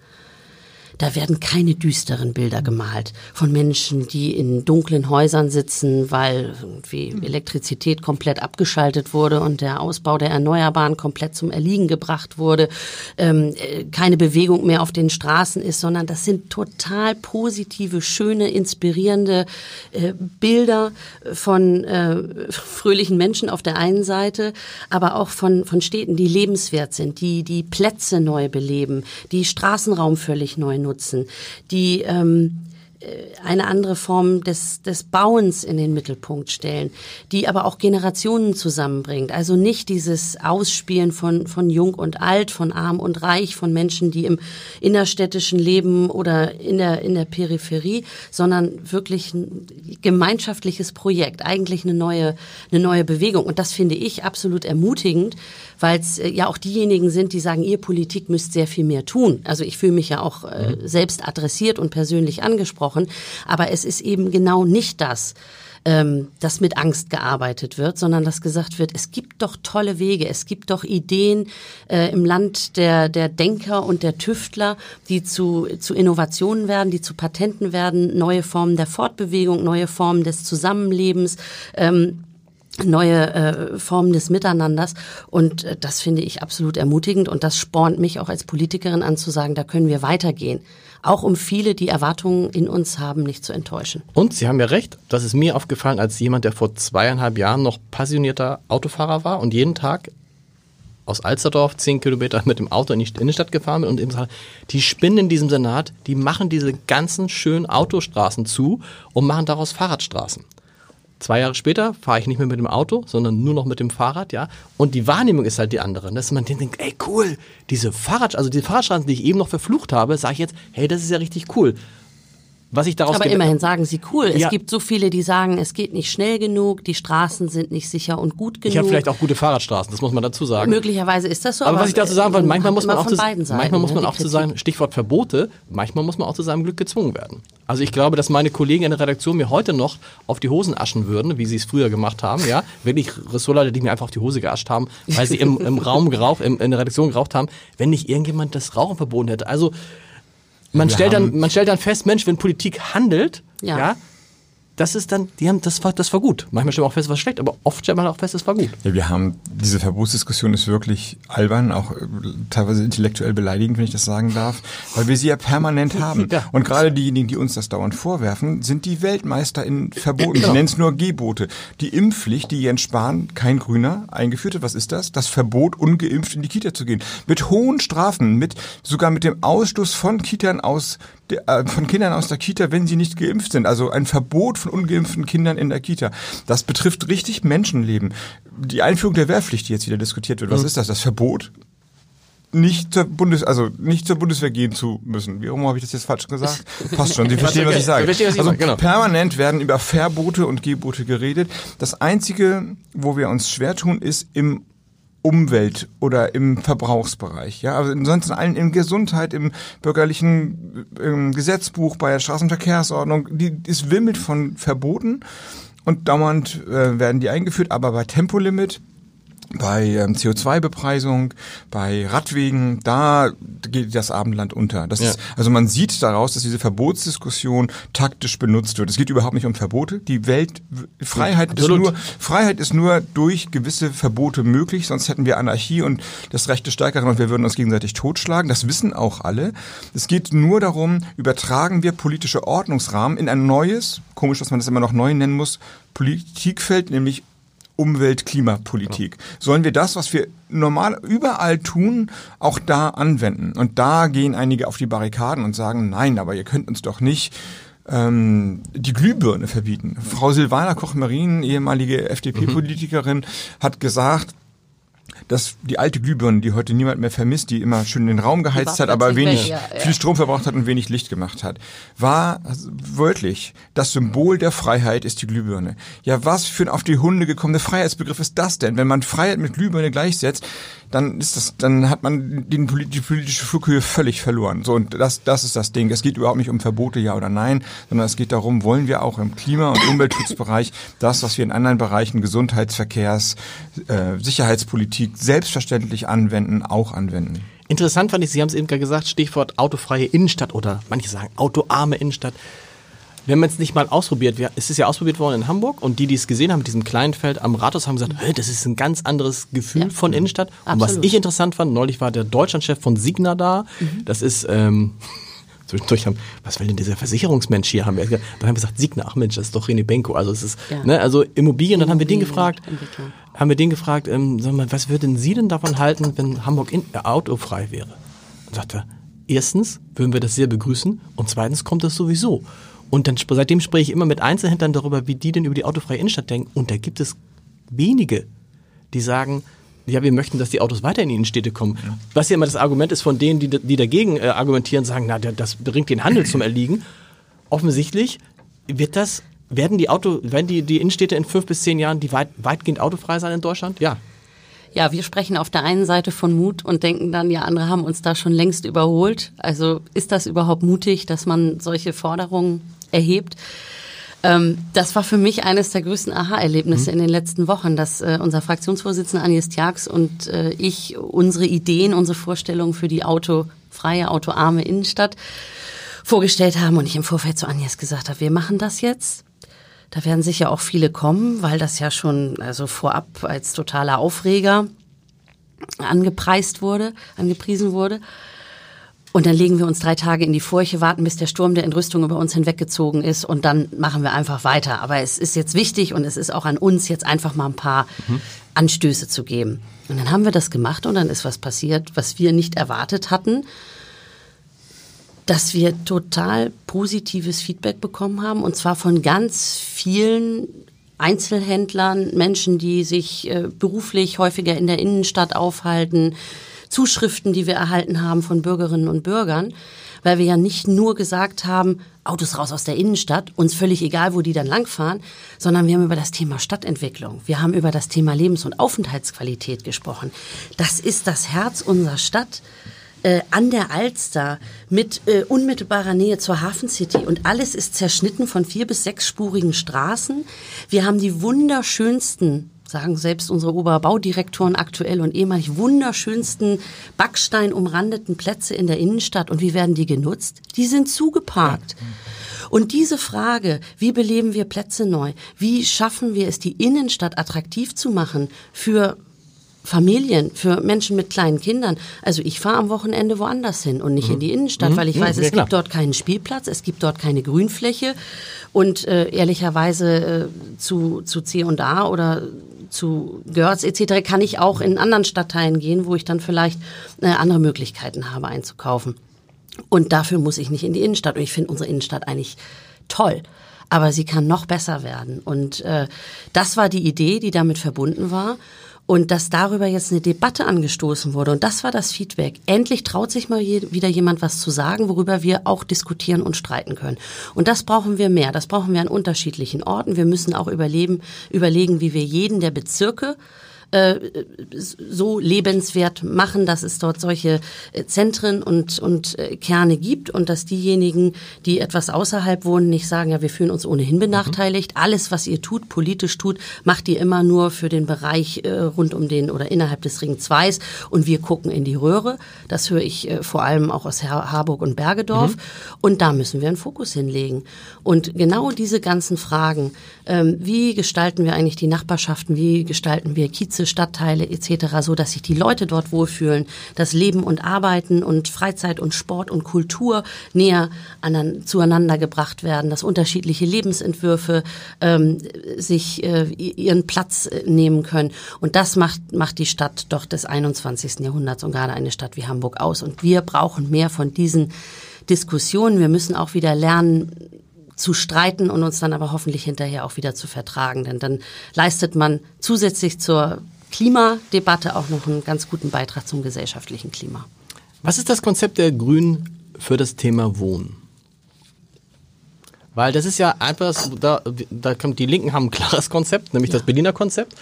S3: Da werden keine düsteren Bilder gemalt von Menschen, die in dunklen Häusern sitzen, weil irgendwie Elektrizität komplett abgeschaltet wurde und der Ausbau der Erneuerbaren komplett zum Erliegen gebracht wurde, ähm, äh, keine Bewegung mehr auf den Straßen ist, sondern das sind total positive, schöne, inspirierende äh, Bilder von äh, fröhlichen Menschen auf der einen Seite, aber auch von, von Städten, die lebenswert sind, die die Plätze neu beleben, die Straßenraum völlig neu nutzen, die ähm, äh, eine andere Form des, des Bauens in den Mittelpunkt stellen, die aber auch Generationen zusammenbringt. Also nicht dieses Ausspielen von, von Jung und Alt, von Arm und Reich, von Menschen, die im innerstädtischen leben oder in der, in der Peripherie, sondern wirklich ein gemeinschaftliches Projekt, eigentlich eine neue, eine neue Bewegung. Und das finde ich absolut ermutigend, weil es äh, ja auch diejenigen sind, die sagen, ihr Politik müsst sehr viel mehr tun. Also ich fühle mich ja auch äh, selbst adressiert und persönlich angesprochen, aber es ist eben genau nicht das ähm, dass mit Angst gearbeitet wird, sondern dass gesagt wird, es gibt doch tolle Wege, es gibt doch Ideen äh, im Land der, der Denker und der Tüftler, die zu, zu Innovationen werden, die zu Patenten werden, neue Formen der Fortbewegung, neue Formen des Zusammenlebens. Ähm, neue äh, Formen des Miteinanders. Und äh, das finde ich absolut ermutigend und das spornt mich auch als Politikerin an zu sagen, da können wir weitergehen. Auch um viele, die Erwartungen in uns haben, nicht zu enttäuschen.
S2: Und Sie haben ja recht, das ist mir aufgefallen als jemand, der vor zweieinhalb Jahren noch passionierter Autofahrer war und jeden Tag aus Alsterdorf zehn Kilometer mit dem Auto in die Innenstadt gefahren bin und eben gesagt, die Spinnen in diesem Senat, die machen diese ganzen schönen Autostraßen zu und machen daraus Fahrradstraßen. Zwei Jahre später fahre ich nicht mehr mit dem Auto, sondern nur noch mit dem Fahrrad, ja. Und die Wahrnehmung ist halt die andere. Dass man denkt, ey cool, diese Fahrrad, also die Fahrradstraßen, die ich eben noch verflucht habe, sage ich jetzt, hey, das ist ja richtig cool. Was ich daraus
S3: Aber immerhin sagen sie cool.
S2: Ja.
S3: Es gibt so viele, die sagen, es geht nicht schnell genug, die Straßen sind nicht sicher und gut genug.
S2: Ich habe vielleicht auch gute Fahrradstraßen, das muss man dazu sagen.
S3: Möglicherweise ist das so.
S2: Aber, was ich dazu sagen wollte, manchmal muss man
S3: immer
S2: auch, zu,
S3: Seiten,
S2: manchmal muss
S3: ne,
S2: man auch zu sagen, Stichwort Verbote, manchmal muss man auch zu seinem Glück gezwungen werden. Also ich glaube, dass meine Kollegen in der Redaktion mir heute noch auf die Hosen aschen würden, wie sie es früher gemacht haben, ja. Wirklich Ressortleute, die mir einfach auf die Hose geascht haben, weil sie im, im [laughs] Raum geraucht, im, in der Redaktion geraucht haben, wenn nicht irgendjemand das Rauchen verboten hätte. Also man
S4: Wir
S2: stellt dann, man stellt dann fest, Mensch, wenn Politik handelt, ja,
S3: Ja.
S2: Das ist dann, die haben, das war, das war gut. Manchmal stellt man auch fest, was schlecht, aber oft stellt man auch fest, das war gut.
S4: Ja, wir haben, diese Verbotsdiskussion ist wirklich albern, auch äh, teilweise intellektuell beleidigend, wenn ich das sagen darf, weil wir sie ja permanent [laughs] haben.
S2: Ja.
S4: Und gerade diejenigen, die uns das dauernd vorwerfen, sind die Weltmeister in Verboten. Sie nennen es nur Gebote. Die Impfpflicht, die Jens Spahn, kein Grüner, eingeführt hat, was ist das? Das Verbot, ungeimpft in die Kita zu gehen. Mit hohen Strafen, mit, sogar mit dem Ausschluss von Kitern aus, von Kindern aus der Kita, wenn sie nicht geimpft sind. Also ein Verbot von ungeimpften Kindern in der Kita. Das betrifft richtig Menschenleben. Die Einführung der Wehrpflicht, die jetzt wieder diskutiert wird, was ist das? Das Verbot? Nicht zur Bundes, also nicht zur Bundeswehr gehen zu müssen. Wie habe ich das jetzt falsch gesagt? Passt schon. Sie verstehen, was ich [laughs] sage. Also
S2: genau.
S4: permanent werden über Verbote und Gebote geredet. Das einzige, wo wir uns schwer tun, ist im Umwelt- oder im Verbrauchsbereich. Ja, also ansonsten allen in Gesundheit, im bürgerlichen ähm, Gesetzbuch, bei der Straßenverkehrsordnung, die es wimmelt von Verboten und dauernd äh, werden die eingeführt, aber bei Tempolimit bei ähm, CO2-Bepreisung, bei Radwegen, da geht das Abendland unter. Das
S2: Ja.
S4: ist, also man sieht daraus, dass diese Verbotsdiskussion taktisch benutzt wird. Es geht überhaupt nicht um Verbote. Die Welt, Freiheit ist
S2: Absolut.
S4: nur, Freiheit ist nur durch gewisse Verbote möglich, sonst hätten wir Anarchie und das Recht des Stärkeren und wir würden uns gegenseitig totschlagen. Das wissen auch alle. Es geht nur darum, übertragen wir politische Ordnungsrahmen in ein neues, komisch, dass man das immer noch neu nennen muss, Politikfeld, nämlich Umwelt, Klimapolitik. Sollen wir das, was wir normal überall tun, auch da anwenden? Und da gehen einige auf die Barrikaden und sagen, nein, aber ihr könnt uns doch nicht ähm, die Glühbirne verbieten. Frau Silvana Koch-Marin, ehemalige FDP-Politikerin, hat gesagt, dass die alte Glühbirne, die heute niemand mehr vermisst, die immer schön den Raum geheizt hat, aber wenig
S3: weg, ja, ja.
S4: viel Strom verbraucht hat und wenig Licht gemacht hat, war wörtlich das Symbol der Freiheit ist die Glühbirne. Ja, was für ein auf die Hunde gekommene Freiheitsbegriff ist das denn? Wenn man Freiheit mit Glühbirne gleichsetzt, dann ist das, dann hat man polit- die politische Flughöhe völlig verloren. So und das, das ist das Ding. Es geht überhaupt nicht um Verbote, ja oder nein, sondern es geht darum, wollen wir auch im Klima- und Umweltschutzbereich das, was wir in anderen Bereichen Gesundheitsverkehrs, äh, Sicherheitspolitik selbstverständlich anwenden, auch anwenden.
S2: Interessant fand ich, Sie haben es eben gerade gesagt, Stichwort autofreie Innenstadt oder manche sagen autoarme Innenstadt. Wenn man es nicht mal ausprobiert, wir, es ist ja ausprobiert worden in Hamburg und die, die es gesehen haben mit diesem kleinen Feld am Rathaus, haben gesagt, hey, das ist ein ganz anderes Gefühl
S3: Ja.
S2: von Innenstadt. Und was ich interessant fand, neulich war der Deutschlandchef von Signa da. Das ist, ähm, [laughs] zwischendurch haben, was will denn dieser Versicherungsmensch hier? Haben wir, dann haben wir gesagt, Signa, ach Mensch, das ist doch René Benko. Also es ist,
S3: Ja.
S2: ne, also Immobilien, dann haben wir den gefragt, haben wir den gefragt, ähm, sag mal, was würden Sie denn davon halten, wenn Hamburg in, äh, autofrei wäre? Und sagte er, erstens würden wir das sehr begrüßen und zweitens kommt das sowieso. Und dann seitdem spreche ich immer mit Einzelhändlern darüber, wie die denn über die autofreie Innenstadt denken. Und da gibt es wenige, die sagen, ja, wir möchten, dass die Autos weiter in die Innenstädte kommen. Was ja immer das Argument ist von denen, die, die dagegen äh, argumentieren, sagen, na, das bringt den Handel zum Erliegen. Offensichtlich wird das, werden die Auto, werden die, die Innenstädte in fünf bis zehn Jahren die weit, weitgehend autofrei sein in Deutschland? Ja.
S3: Ja, wir sprechen auf der einen Seite von Mut und denken dann, ja, andere haben uns da schon längst überholt. Also ist das überhaupt mutig, dass man solche Forderungen erhebt? Ähm, das war für mich eines der größten Aha-Erlebnisse in den letzten Wochen, dass äh, unser Fraktionsvorsitzender Agnes Tjax und äh, ich unsere Ideen, unsere Vorstellungen für die autofreie, autoarme Innenstadt vorgestellt haben und ich im Vorfeld zu Agnes gesagt habe, wir machen das jetzt. Da werden sicher auch viele kommen, weil das ja schon also vorab als totaler Aufreger angepreist wurde, angepriesen wurde. Und dann legen wir uns drei Tage in die Furche, warten, bis der Sturm der Entrüstung über uns hinweggezogen ist und dann machen wir einfach weiter. Aber es ist jetzt wichtig und es ist auch an uns, jetzt einfach mal ein paar Anstöße zu geben. Und dann haben wir das gemacht und dann ist was passiert, was wir nicht erwartet hatten dass wir total positives Feedback bekommen haben und zwar von ganz vielen Einzelhändlern, Menschen, die sich äh, beruflich häufiger in der Innenstadt aufhalten, Zuschriften, die wir erhalten haben von Bürgerinnen und Bürgern, weil wir ja nicht nur gesagt haben, Autos raus aus der Innenstadt, uns völlig egal, wo die dann langfahren, sondern wir haben über das Thema Stadtentwicklung, wir haben über das Thema Lebens- und Aufenthaltsqualität gesprochen. Das ist das Herz unserer Stadt äh, an der Alster mit äh, unmittelbarer Nähe zur Hafen City und alles ist zerschnitten von vier bis sechsspurigen Straßen. Wir haben die wunderschönsten, sagen selbst unsere Oberbaudirektoren aktuell und ehemalig wunderschönsten Backstein umrandeten Plätze in der Innenstadt und wie werden die genutzt? Die sind zugeparkt. Und diese Frage, wie beleben wir Plätze neu? Wie schaffen wir es, die Innenstadt attraktiv zu machen für Familien, für Menschen mit kleinen Kindern. Also ich fahre am Wochenende woanders hin und nicht in die Innenstadt, weil ich
S2: Mhm.
S3: weiß,
S2: Ja,
S3: es gibt dort keinen Spielplatz, es gibt dort keine Grünfläche und äh, ehrlicherweise äh, zu, zu C&A oder zu Görz etc. kann ich auch in anderen Stadtteilen gehen, wo ich dann vielleicht äh, andere Möglichkeiten habe einzukaufen. Und dafür muss ich nicht in die Innenstadt. Und ich finde unsere Innenstadt eigentlich toll. Aber sie kann noch besser werden. Und äh, das war die Idee, die damit verbunden war. Und dass darüber jetzt eine Debatte angestoßen wurde. Und das war das Feedback. Endlich traut sich mal je, wieder jemand was zu sagen, worüber wir auch diskutieren und streiten können. Und das brauchen wir mehr. Das brauchen wir an unterschiedlichen Orten. Wir müssen auch überleben, überlegen, wie wir jeden der Bezirke äh, so lebenswert machen, dass es dort solche äh, Zentren und, und äh, Kerne gibt und dass diejenigen, die etwas außerhalb wohnen, nicht sagen, ja, wir fühlen uns ohnehin benachteiligt. Mhm. Alles, was ihr tut, politisch tut, macht ihr immer nur für den Bereich äh, rund um den oder innerhalb des Ring 2 und wir gucken in die Röhre. Das höre ich äh, vor allem auch aus Harburg und Bergedorf. Mhm. Und da müssen wir einen Fokus hinlegen. Und genau diese ganzen Fragen, ähm, wie gestalten wir eigentlich die Nachbarschaften, wie gestalten wir Kieze, Stadtteile etc., so dass sich die Leute dort wohlfühlen, dass Leben und Arbeiten und Freizeit und Sport und Kultur näher anan, zueinander gebracht werden, dass unterschiedliche Lebensentwürfe ähm, sich äh, ihren Platz äh, nehmen können. Und das macht, macht die Stadt doch des 21. Jahrhunderts und gerade eine Stadt wie Hamburg aus. Und wir brauchen mehr von diesen Diskussionen. Wir müssen auch wieder lernen, zu streiten und uns dann aber hoffentlich hinterher auch wieder zu vertragen. Denn dann leistet man zusätzlich zur Klimadebatte auch noch einen ganz guten Beitrag zum gesellschaftlichen Klima.
S2: Was ist das Konzept der Grünen für das Thema Wohnen? Weil das ist ja einfach, da, da kommt, die Linken haben ein klares Konzept, nämlich ja. das Berliner Konzept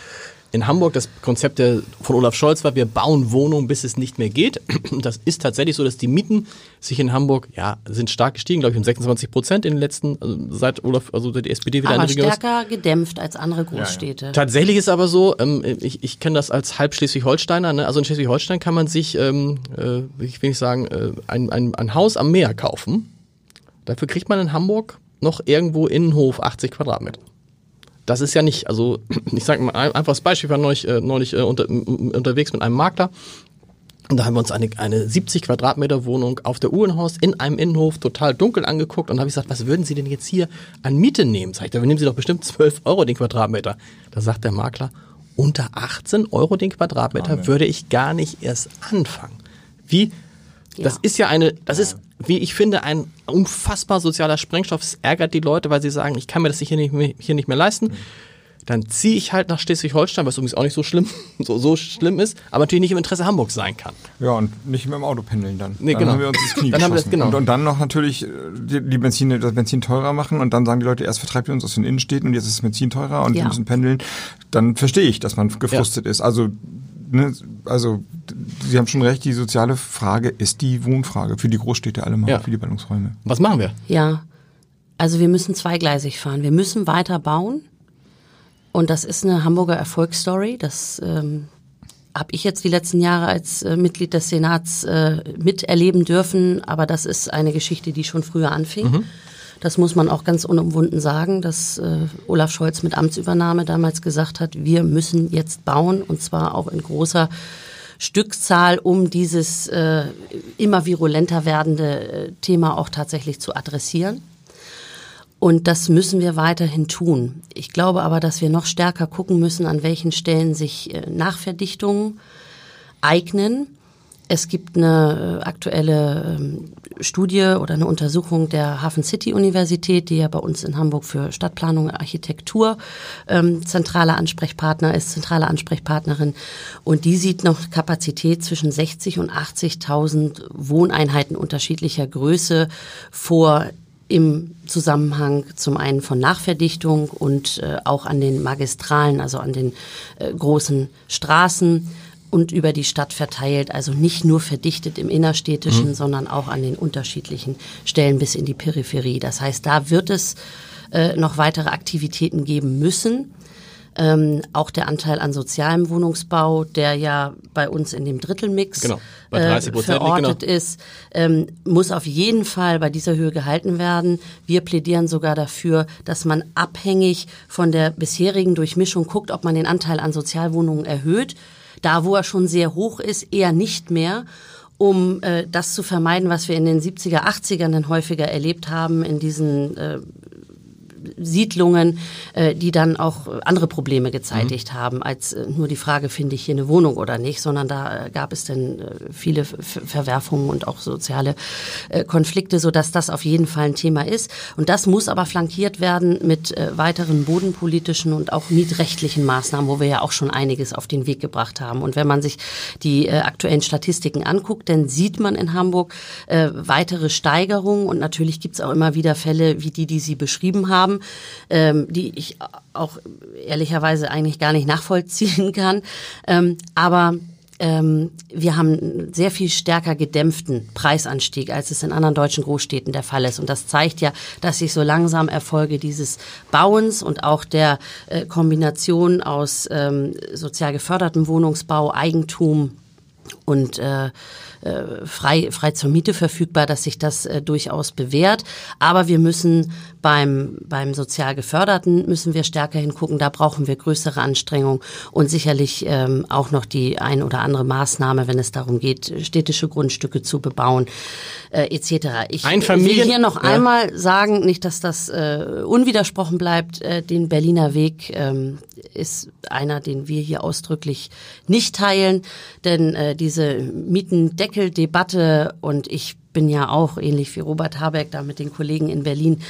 S2: in Hamburg das Konzept der, von Olaf Scholz war, wir bauen Wohnungen, bis es nicht mehr geht. [clears throat] Das ist tatsächlich so, dass die Mieten sich in Hamburg, ja, sind stark gestiegen, glaube ich, um 26 Prozent in den letzten, also seit Olaf, also seit die SPD wieder
S3: aber stärker gedämpft als andere Großstädte. Ja,
S2: ja. Tatsächlich ist aber so, ähm, ich, ich kenne das als halb Schleswig-Holsteiner, ne? also in Schleswig-Holstein kann man sich, ähm, äh, ich will nicht sagen, äh, ein, ein, ein Haus am Meer kaufen. Dafür kriegt man in Hamburg noch irgendwo Innenhof 80 Quadratmeter das ist ja nicht, also ich sage mal ein einfaches Beispiel, ich war neulich, äh, neulich äh, unter, unterwegs mit einem Makler und da haben wir uns eine, eine 70 Quadratmeter Wohnung auf der Uhrenhaus in einem Innenhof total dunkel angeguckt und habe ich gesagt, was würden Sie denn jetzt hier an Miete nehmen? Sag ich, da nehmen Sie doch bestimmt 12 Euro den Quadratmeter. Da sagt der Makler, unter 18 Euro den Quadratmeter oh, würde ich gar nicht erst anfangen. Wie das ist ja eine, das ist, wie ich finde, ein unfassbar sozialer Sprengstoff. Es ärgert die Leute, weil sie sagen, ich kann mir das hier nicht mehr, hier nicht mehr leisten. Mhm. Dann ziehe ich halt nach Schleswig-Holstein, was übrigens auch nicht so schlimm, [laughs] so, so schlimm ist, aber natürlich nicht im Interesse Hamburgs sein kann.
S4: Ja, und nicht mit dem Auto pendeln dann.
S2: Nee,
S4: dann
S2: genau.
S4: haben wir uns das Knie
S2: dann haben wir das, genau.
S4: und, und, dann noch natürlich äh, die, die Benzin, das Benzin teurer machen und dann sagen die Leute, erst vertreibt ihr uns aus den Innenstädten und jetzt ist das Benzin teurer und ja. wir müssen pendeln. Dann verstehe ich, dass man gefrustet ja. ist. Also ne, also Sie haben schon recht, die soziale Frage ist die Wohnfrage für die Großstädte allemal, ja. für die Ballungsräume.
S2: Was machen wir?
S3: Ja, also wir müssen zweigleisig fahren. Wir müssen weiter bauen. Und das ist eine Hamburger Erfolgsstory. Das ähm, habe ich jetzt die letzten Jahre als äh, Mitglied des Senats äh, miterleben dürfen. Aber das ist eine Geschichte, die schon früher anfing. Mhm. Das muss man auch ganz unumwunden sagen, dass äh, Olaf Scholz mit Amtsübernahme damals gesagt hat, wir müssen jetzt bauen und zwar auch in großer Stückzahl, um dieses äh, immer virulenter werdende äh, Thema auch tatsächlich zu adressieren. Und das müssen wir weiterhin tun. Ich glaube aber, dass wir noch stärker gucken müssen, an welchen Stellen sich äh, Nachverdichtungen eignen es gibt eine äh, aktuelle ähm, Studie oder eine Untersuchung der Hafen City Universität, die ja bei uns in Hamburg für Stadtplanung und Architektur ähm, zentraler Ansprechpartner ist, zentrale Ansprechpartnerin. Und die sieht noch Kapazität zwischen 60 und 80.000 Wohneinheiten unterschiedlicher Größe vor im Zusammenhang zum einen von Nachverdichtung und äh, auch an den Magistralen, also an den äh, großen Straßen und über die Stadt verteilt, also nicht nur verdichtet im Innerstädtischen, mhm. sondern auch an den unterschiedlichen Stellen bis in die Peripherie. Das heißt, da wird es äh, noch weitere Aktivitäten geben müssen. Ähm, auch der Anteil an sozialem Wohnungsbau, der ja bei uns in dem Drittelmix
S2: genau,
S3: äh, verortet genau. ist, ähm, muss auf jeden Fall bei dieser Höhe gehalten werden. Wir plädieren sogar dafür, dass man abhängig von der bisherigen Durchmischung guckt, ob man den Anteil an Sozialwohnungen erhöht da, wo er schon sehr hoch ist, eher nicht mehr um äh, das zu vermeiden, was wir in den 70er, 80ern dann häufiger erlebt haben, in diesen äh, Siedlungen, äh, die dann auch andere Probleme gezeitigt mhm. haben, als äh, nur die Frage, finde ich hier eine Wohnung oder nicht, sondern da äh, gab es dann äh, viele Verwerfungen und auch soziale äh, Konflikte, so dass das auf jeden Fall ein Thema ist. Und das muss aber flankiert werden mit äh, weiteren bodenpolitischen und auch mietrechtlichen Maßnahmen, wo wir ja auch schon einiges auf den Weg gebracht haben. Und wenn man sich die äh, aktuellen Statistiken anguckt, dann sieht man in Hamburg äh, weitere Steigerungen und natürlich gibt es auch immer wieder Fälle wie die, die Sie beschrieben haben haben, ähm, die ich auch ehrlicherweise eigentlich gar nicht nachvollziehen [laughs] kann. Ähm, aber ähm, wir haben einen sehr viel stärker gedämpften Preisanstieg, als es in anderen deutschen Großstädten der Fall ist. Und das zeigt ja, dass sich so langsam Erfolge dieses Bauens und auch der äh, Kombination aus ähm, sozial gefördertem Wohnungsbau, Eigentum und äh, äh, frei, frei zur Miete verfügbar, dass sich das äh, durchaus bewährt. Aber wir müssen beim, beim sozial Geförderten müssen wir stärker hingucken. Da brauchen wir größere Anstrengungen und sicherlich ähm, auch noch die ein oder andere Maßnahme, wenn es darum geht, städtische Grundstücke zu bebauen äh, etc. Ich will hier noch
S2: Ja.
S3: einmal sagen, nicht, dass das äh, unwidersprochen bleibt, äh, den Berliner Weg ähm, ist einer, den wir hier ausdrücklich nicht teilen, denn äh, diese Mietendeckeldebatte und ich bin ja auch ähnlich wie Robert Habeck da mit den Kollegen in Berlin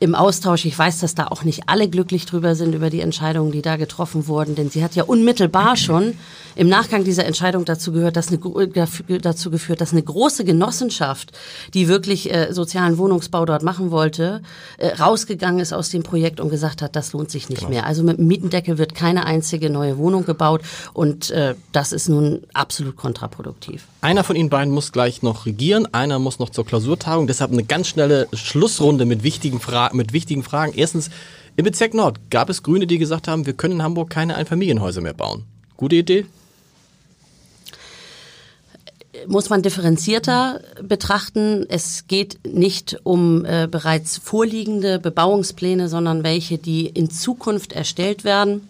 S3: im Austausch. Ich weiß, dass da auch nicht alle glücklich drüber sind über die Entscheidungen, die da getroffen wurden, denn sie hat ja unmittelbar [clears throat] schon im Nachgang dieser Entscheidung dazu gehört, dass eine, dafür- dazu geführt, dass eine große Genossenschaft, die wirklich äh, sozialen Wohnungsbau dort machen wollte, äh, rausgegangen ist aus dem Projekt und gesagt hat, das lohnt sich nicht mehr. Also mit dem Mietendeckel wird keine einzige neue Wohnung gebaut und äh, das ist nun absolut kontraproduktiv.
S2: Einer von Ihnen beiden muss gleich noch regieren, einer muss noch zur Klausurtagung. Deshalb eine ganz schnelle Schlussrunde mit wichtigen, Fra mit wichtigen Fragen. Erstens, im Bezirk Nord gab es Grüne, die gesagt haben, wir können in Hamburg keine Einfamilienhäuser mehr bauen. Gute Idee?
S3: muss man differenzierter betrachten. Es geht nicht um äh, bereits vorliegende Bebauungspläne, sondern welche, die in Zukunft erstellt werden.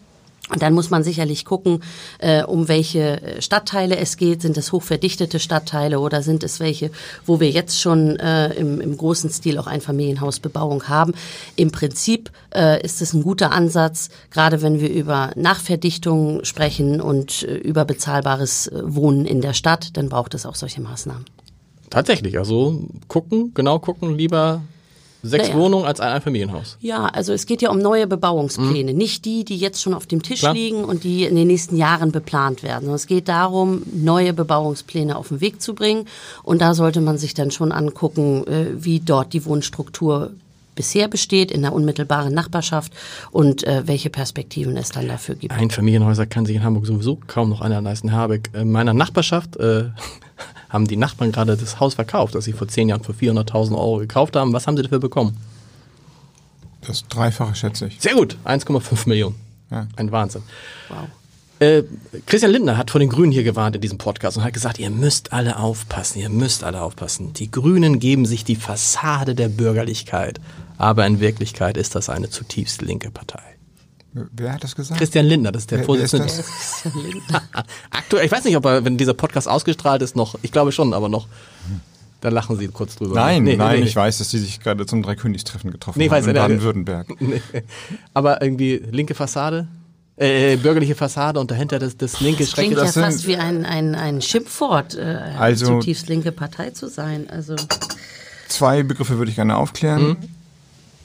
S3: Und dann muss man sicherlich gucken, äh, um welche äh, Stadtteile es geht. Sind es hochverdichtete Stadtteile oder sind es welche, wo wir jetzt schon äh, im, im großen Stil auch Einfamilienhausbebauung haben? Im Prinzip äh, ist es ein guter Ansatz, gerade wenn wir über Nachverdichtung sprechen und äh, über bezahlbares äh, Wohnen in der Stadt, dann braucht es auch solche Maßnahmen.
S2: Tatsächlich, also gucken, genau gucken, lieber sechs
S3: Naja.
S2: Wohnungen als ein Einfamilienhaus.
S3: Ja, also es geht ja um neue Bebauungspläne, nicht die, die jetzt schon auf dem Tisch
S2: Klar.
S3: liegen und die in den nächsten Jahren beplant werden. Sondern es geht darum, neue Bebauungspläne auf den Weg zu bringen. Und da sollte man sich dann schon angucken, äh, wie dort die Wohnstruktur bisher besteht in der unmittelbaren Nachbarschaft und äh, welche Perspektiven es dann dafür gibt.
S2: Einfamilienhäuser kann sich in Hamburg sowieso kaum noch einer leisten. Habeck, in meiner Nachbarschaft äh, haben die Nachbarn gerade das Haus verkauft, das sie vor zehn Jahren für 400.000 Euro gekauft haben. Was haben sie dafür bekommen?
S4: Das Dreifache schätze ich.
S2: Sehr gut, 1,5 Millionen.
S4: Ja.
S2: Ein Wahnsinn.
S3: Wow.
S2: Äh, Christian Lindner hat vor den Grünen hier gewarnt in diesem Podcast und hat gesagt, ihr müsst alle aufpassen, ihr müsst alle aufpassen. Die Grünen geben sich die Fassade der Bürgerlichkeit, aber in Wirklichkeit ist das eine zutiefst linke Partei.
S4: Wer hat das gesagt?
S2: Christian Lindner, das ist der
S4: Wer- wer ist
S2: Vorsitzende. [laughs] Aktuell, ich weiß nicht, ob er, wenn dieser Podcast ausgestrahlt ist, noch, ich glaube schon, aber noch, da lachen Sie kurz drüber.
S4: Nein,
S2: Nee,
S4: nein,
S2: nee, nee.
S4: ich weiß, dass die sich gerade zum Dreikönigstreffen getroffen
S2: Nee,
S4: haben
S2: weiß
S4: in
S2: er,
S4: Baden-Württemberg. [laughs]
S2: Nee. Aber irgendwie linke Fassade, äh, bürgerliche Fassade und dahinter das, das linke
S3: Das klingt
S2: Schreck.
S3: ja
S4: das sind-
S3: fast wie ein, ein, ein Schimpfwort, äh, eine
S4: Also-
S3: zutiefst linke Partei zu sein. Also
S4: Zwei Begriffe würde ich gerne aufklären.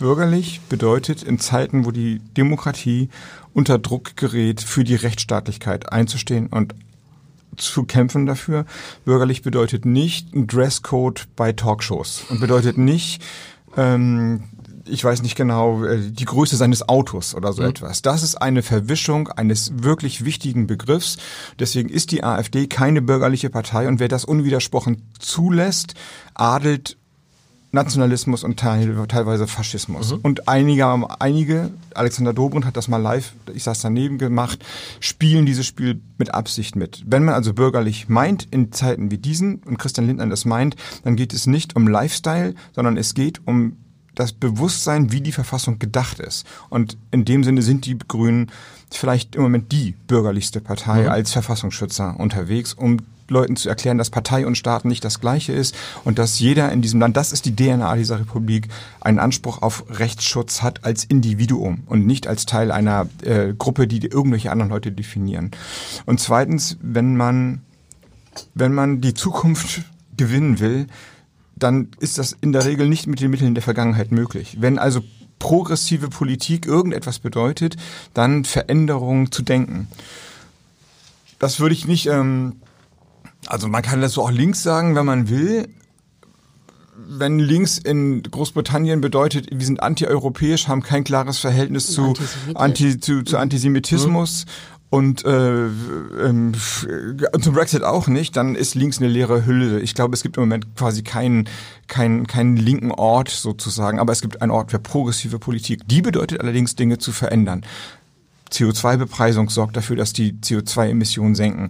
S4: Bürgerlich bedeutet in Zeiten, wo die Demokratie unter Druck gerät, für die Rechtsstaatlichkeit einzustehen und zu kämpfen dafür. Bürgerlich bedeutet nicht ein Dresscode bei Talkshows und bedeutet nicht, ähm, ich weiß nicht genau, äh, die Größe seines Autos oder so etwas. Das ist eine Verwischung eines wirklich wichtigen Begriffs. Deswegen ist die AfD keine bürgerliche Partei und wer das unwidersprochen zulässt, adelt Nationalismus und teil, teilweise Faschismus. Und einige, einige, Alexander Dobrindt hat das mal live, ich saß daneben gemacht, spielen dieses Spiel mit Absicht mit. Wenn man also bürgerlich meint, in Zeiten wie diesen, und Christian Lindner das meint, dann geht es nicht um Lifestyle, sondern es geht um das Bewusstsein, wie die Verfassung gedacht ist. Und in dem Sinne sind die Grünen vielleicht im Moment die bürgerlichste Partei als Verfassungsschützer unterwegs, um Leuten zu erklären, dass Partei und Staat nicht das Gleiche ist und dass jeder in diesem Land, das ist die DNA dieser Republik, einen Anspruch auf Rechtsschutz hat als Individuum und nicht als Teil einer äh, Gruppe, die irgendwelche anderen Leute definieren. Und zweitens, wenn man, wenn man die Zukunft gewinnen will, dann ist das in der Regel nicht mit den Mitteln der Vergangenheit möglich. Wenn also progressive Politik irgendetwas bedeutet, dann Veränderungen zu denken. Das würde ich nicht, ähm, also man kann das so auch links sagen, wenn man will. wenn links in Großbritannien bedeutet, wir sind antieuropäisch, haben kein klares Verhältnis zu, Anti, zu, zu Antisemitismus mhm. und äh, ähm, zum Brexit auch nicht, dann ist links eine leere Hülle. Ich glaube, es gibt im Moment quasi keinen keinen keinen linken Ort sozusagen, aber es gibt einen Ort für progressive Politik. Die bedeutet allerdings Dinge zu verändern. CO2-Bepreisung sorgt dafür, dass die CO2-Emissionen senken.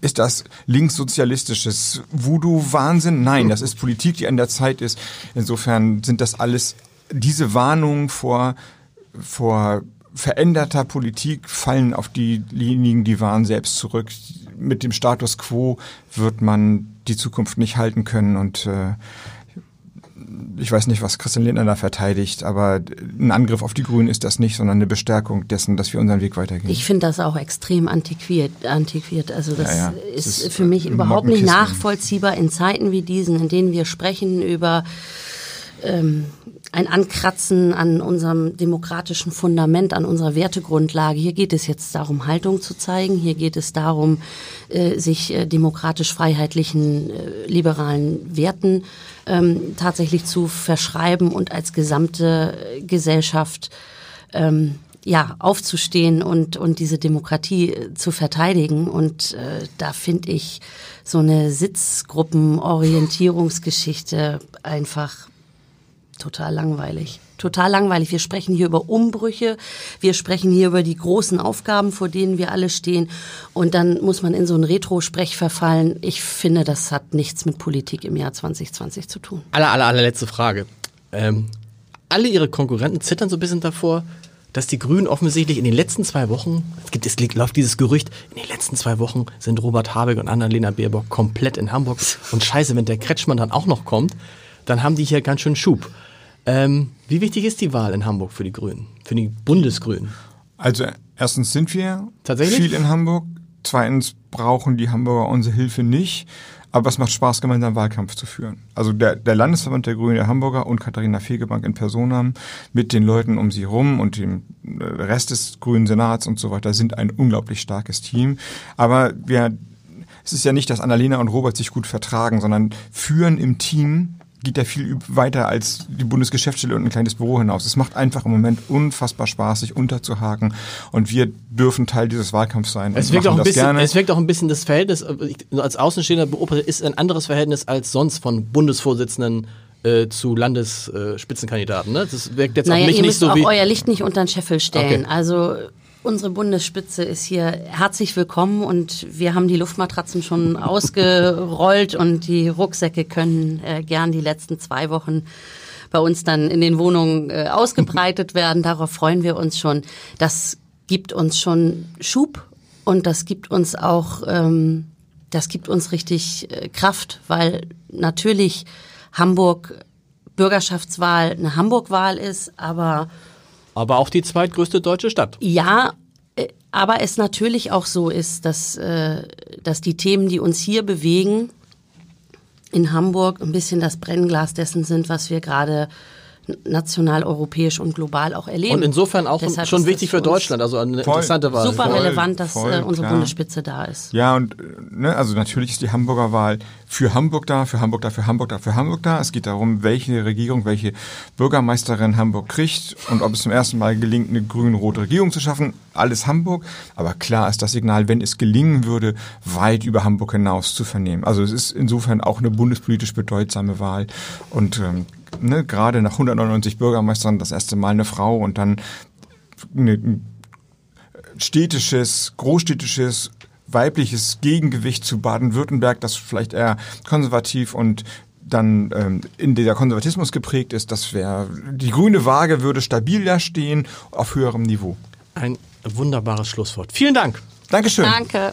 S4: Ist das linkssozialistisches Voodoo-Wahnsinn? Nein, das ist Politik, die an der Zeit ist. Insofern sind das alles, diese Warnungen vor, vor veränderter Politik fallen auf diejenigen, die waren selbst zurück. Mit dem Status quo wird man die Zukunft nicht halten können und äh, ich weiß nicht, was Christian Lindner da verteidigt, aber ein Angriff auf die Grünen ist das nicht, sondern eine Bestärkung dessen, dass wir unseren Weg weitergehen.
S3: Ich finde das auch extrem antiquiert. antiquiert. Also das ja, ja. ist, ist, für mich überhaupt nicht nachvollziehbar in Zeiten wie diesen, in denen wir sprechen über ähm, ein Ankratzen an unserem demokratischen Fundament, an unserer Wertegrundlage. Hier geht es jetzt darum, Haltung zu zeigen. Hier geht es darum, äh, sich äh, demokratisch-freiheitlichen, äh, liberalen Werten ähm, tatsächlich zu verschreiben und als gesamte Gesellschaft ähm, ja, aufzustehen und, und diese Demokratie zu verteidigen. Und äh, da finde ich so eine Sitzgruppenorientierungsgeschichte einfach total langweilig. Total langweilig. Wir sprechen hier über Umbrüche, wir sprechen hier über die großen Aufgaben, vor denen wir alle stehen. Und dann muss man in so ein Retro-Sprech verfallen. Ich finde, das hat nichts mit Politik im Jahr 2020 zu tun.
S2: Aller, aller, allerletzte Frage. Ähm, alle ihre Konkurrenten zittern so ein bisschen davor, dass die Grünen offensichtlich in den letzten zwei Wochen, es gibt, es läuft dieses Gerücht, in den letzten zwei Wochen sind Robert Habeck und Annalena Baerbock komplett in Hamburg. Und scheiße, wenn der Kretschmann dann auch noch kommt, dann haben die hier ganz schön Schub. Ähm, wie wichtig ist die Wahl in Hamburg für die Grünen, für die Bundesgrünen?
S4: Also erstens sind wir Tatsächlich? viel in Hamburg. Zweitens brauchen die Hamburger unsere Hilfe nicht. Aber es macht Spaß, gemeinsam Wahlkampf zu führen. Also der, der Landesverband der Grünen der Hamburger und Katharina Fegebank in Person mit den Leuten um sie rum und dem äh, Rest des Grünen Senats und so weiter sind ein unglaublich starkes Team. Aber wir, es ist ja nicht, dass Annalena und Robert sich gut vertragen, sondern führen im Team geht ja viel weiter als die Bundesgeschäftsstelle und ein kleines Büro hinaus. Es macht einfach im Moment unfassbar Spaß, sich unterzuhaken und wir dürfen Teil dieses Wahlkampfs sein.
S2: Es wirkt, auch ein bisschen, gerne. es wirkt auch ein bisschen das Verhältnis, als Außenstehender beobachtet, ist ein anderes Verhältnis als sonst von Bundesvorsitzenden äh, zu Landesspitzenkandidaten. Ne? Das wirkt jetzt naja, auf mich
S3: ihr
S2: nicht
S3: müsst
S2: so
S3: auch euer Licht nicht unter den Scheffel stellen. Okay. Also Unsere Bundesspitze ist hier herzlich willkommen und wir haben die Luftmatratzen schon [laughs] ausgerollt und die Rucksäcke können äh, gern die letzten zwei Wochen bei uns dann in den Wohnungen äh, ausgebreitet werden. Darauf freuen wir uns schon. Das gibt uns schon Schub und das gibt uns auch, ähm, das gibt uns richtig äh, Kraft, weil natürlich Hamburg Bürgerschaftswahl eine Hamburg-Wahl ist, aber
S2: aber auch die zweitgrößte deutsche Stadt.
S3: Ja, äh, aber es natürlich auch so ist, dass, äh, dass die Themen, die uns hier bewegen, in Hamburg ein bisschen das Brennglas dessen sind, was wir gerade national, europäisch und global auch erleben.
S2: Und insofern auch Deshalb schon wichtig für Deutschland, also eine voll, interessante Wahl.
S3: Super relevant, dass voll, äh, unsere klar. Bundesspitze da ist.
S4: Ja, und ne, also natürlich ist die Hamburger Wahl für Hamburg da, für Hamburg da, für Hamburg da, für Hamburg da. Es geht darum, welche Regierung, welche Bürgermeisterin Hamburg kriegt und ob es zum ersten Mal gelingt, eine grün-rote Regierung zu schaffen. Alles Hamburg. Aber klar ist das Signal, wenn es gelingen würde, weit über Hamburg hinaus zu vernehmen. Also es ist insofern auch eine bundespolitisch bedeutsame Wahl. Und ähm, ne, gerade nach 199 Bürgermeistern das erste Mal eine Frau und dann ein städtisches, großstädtisches, weibliches Gegengewicht zu Baden-Württemberg, das vielleicht eher konservativ und dann ähm, in der Konservatismus geprägt ist, das wäre die grüne Waage würde stabil da stehen auf höherem Niveau.
S2: Ein wunderbares Schlusswort. Vielen Dank.
S4: Dankeschön.
S3: Danke.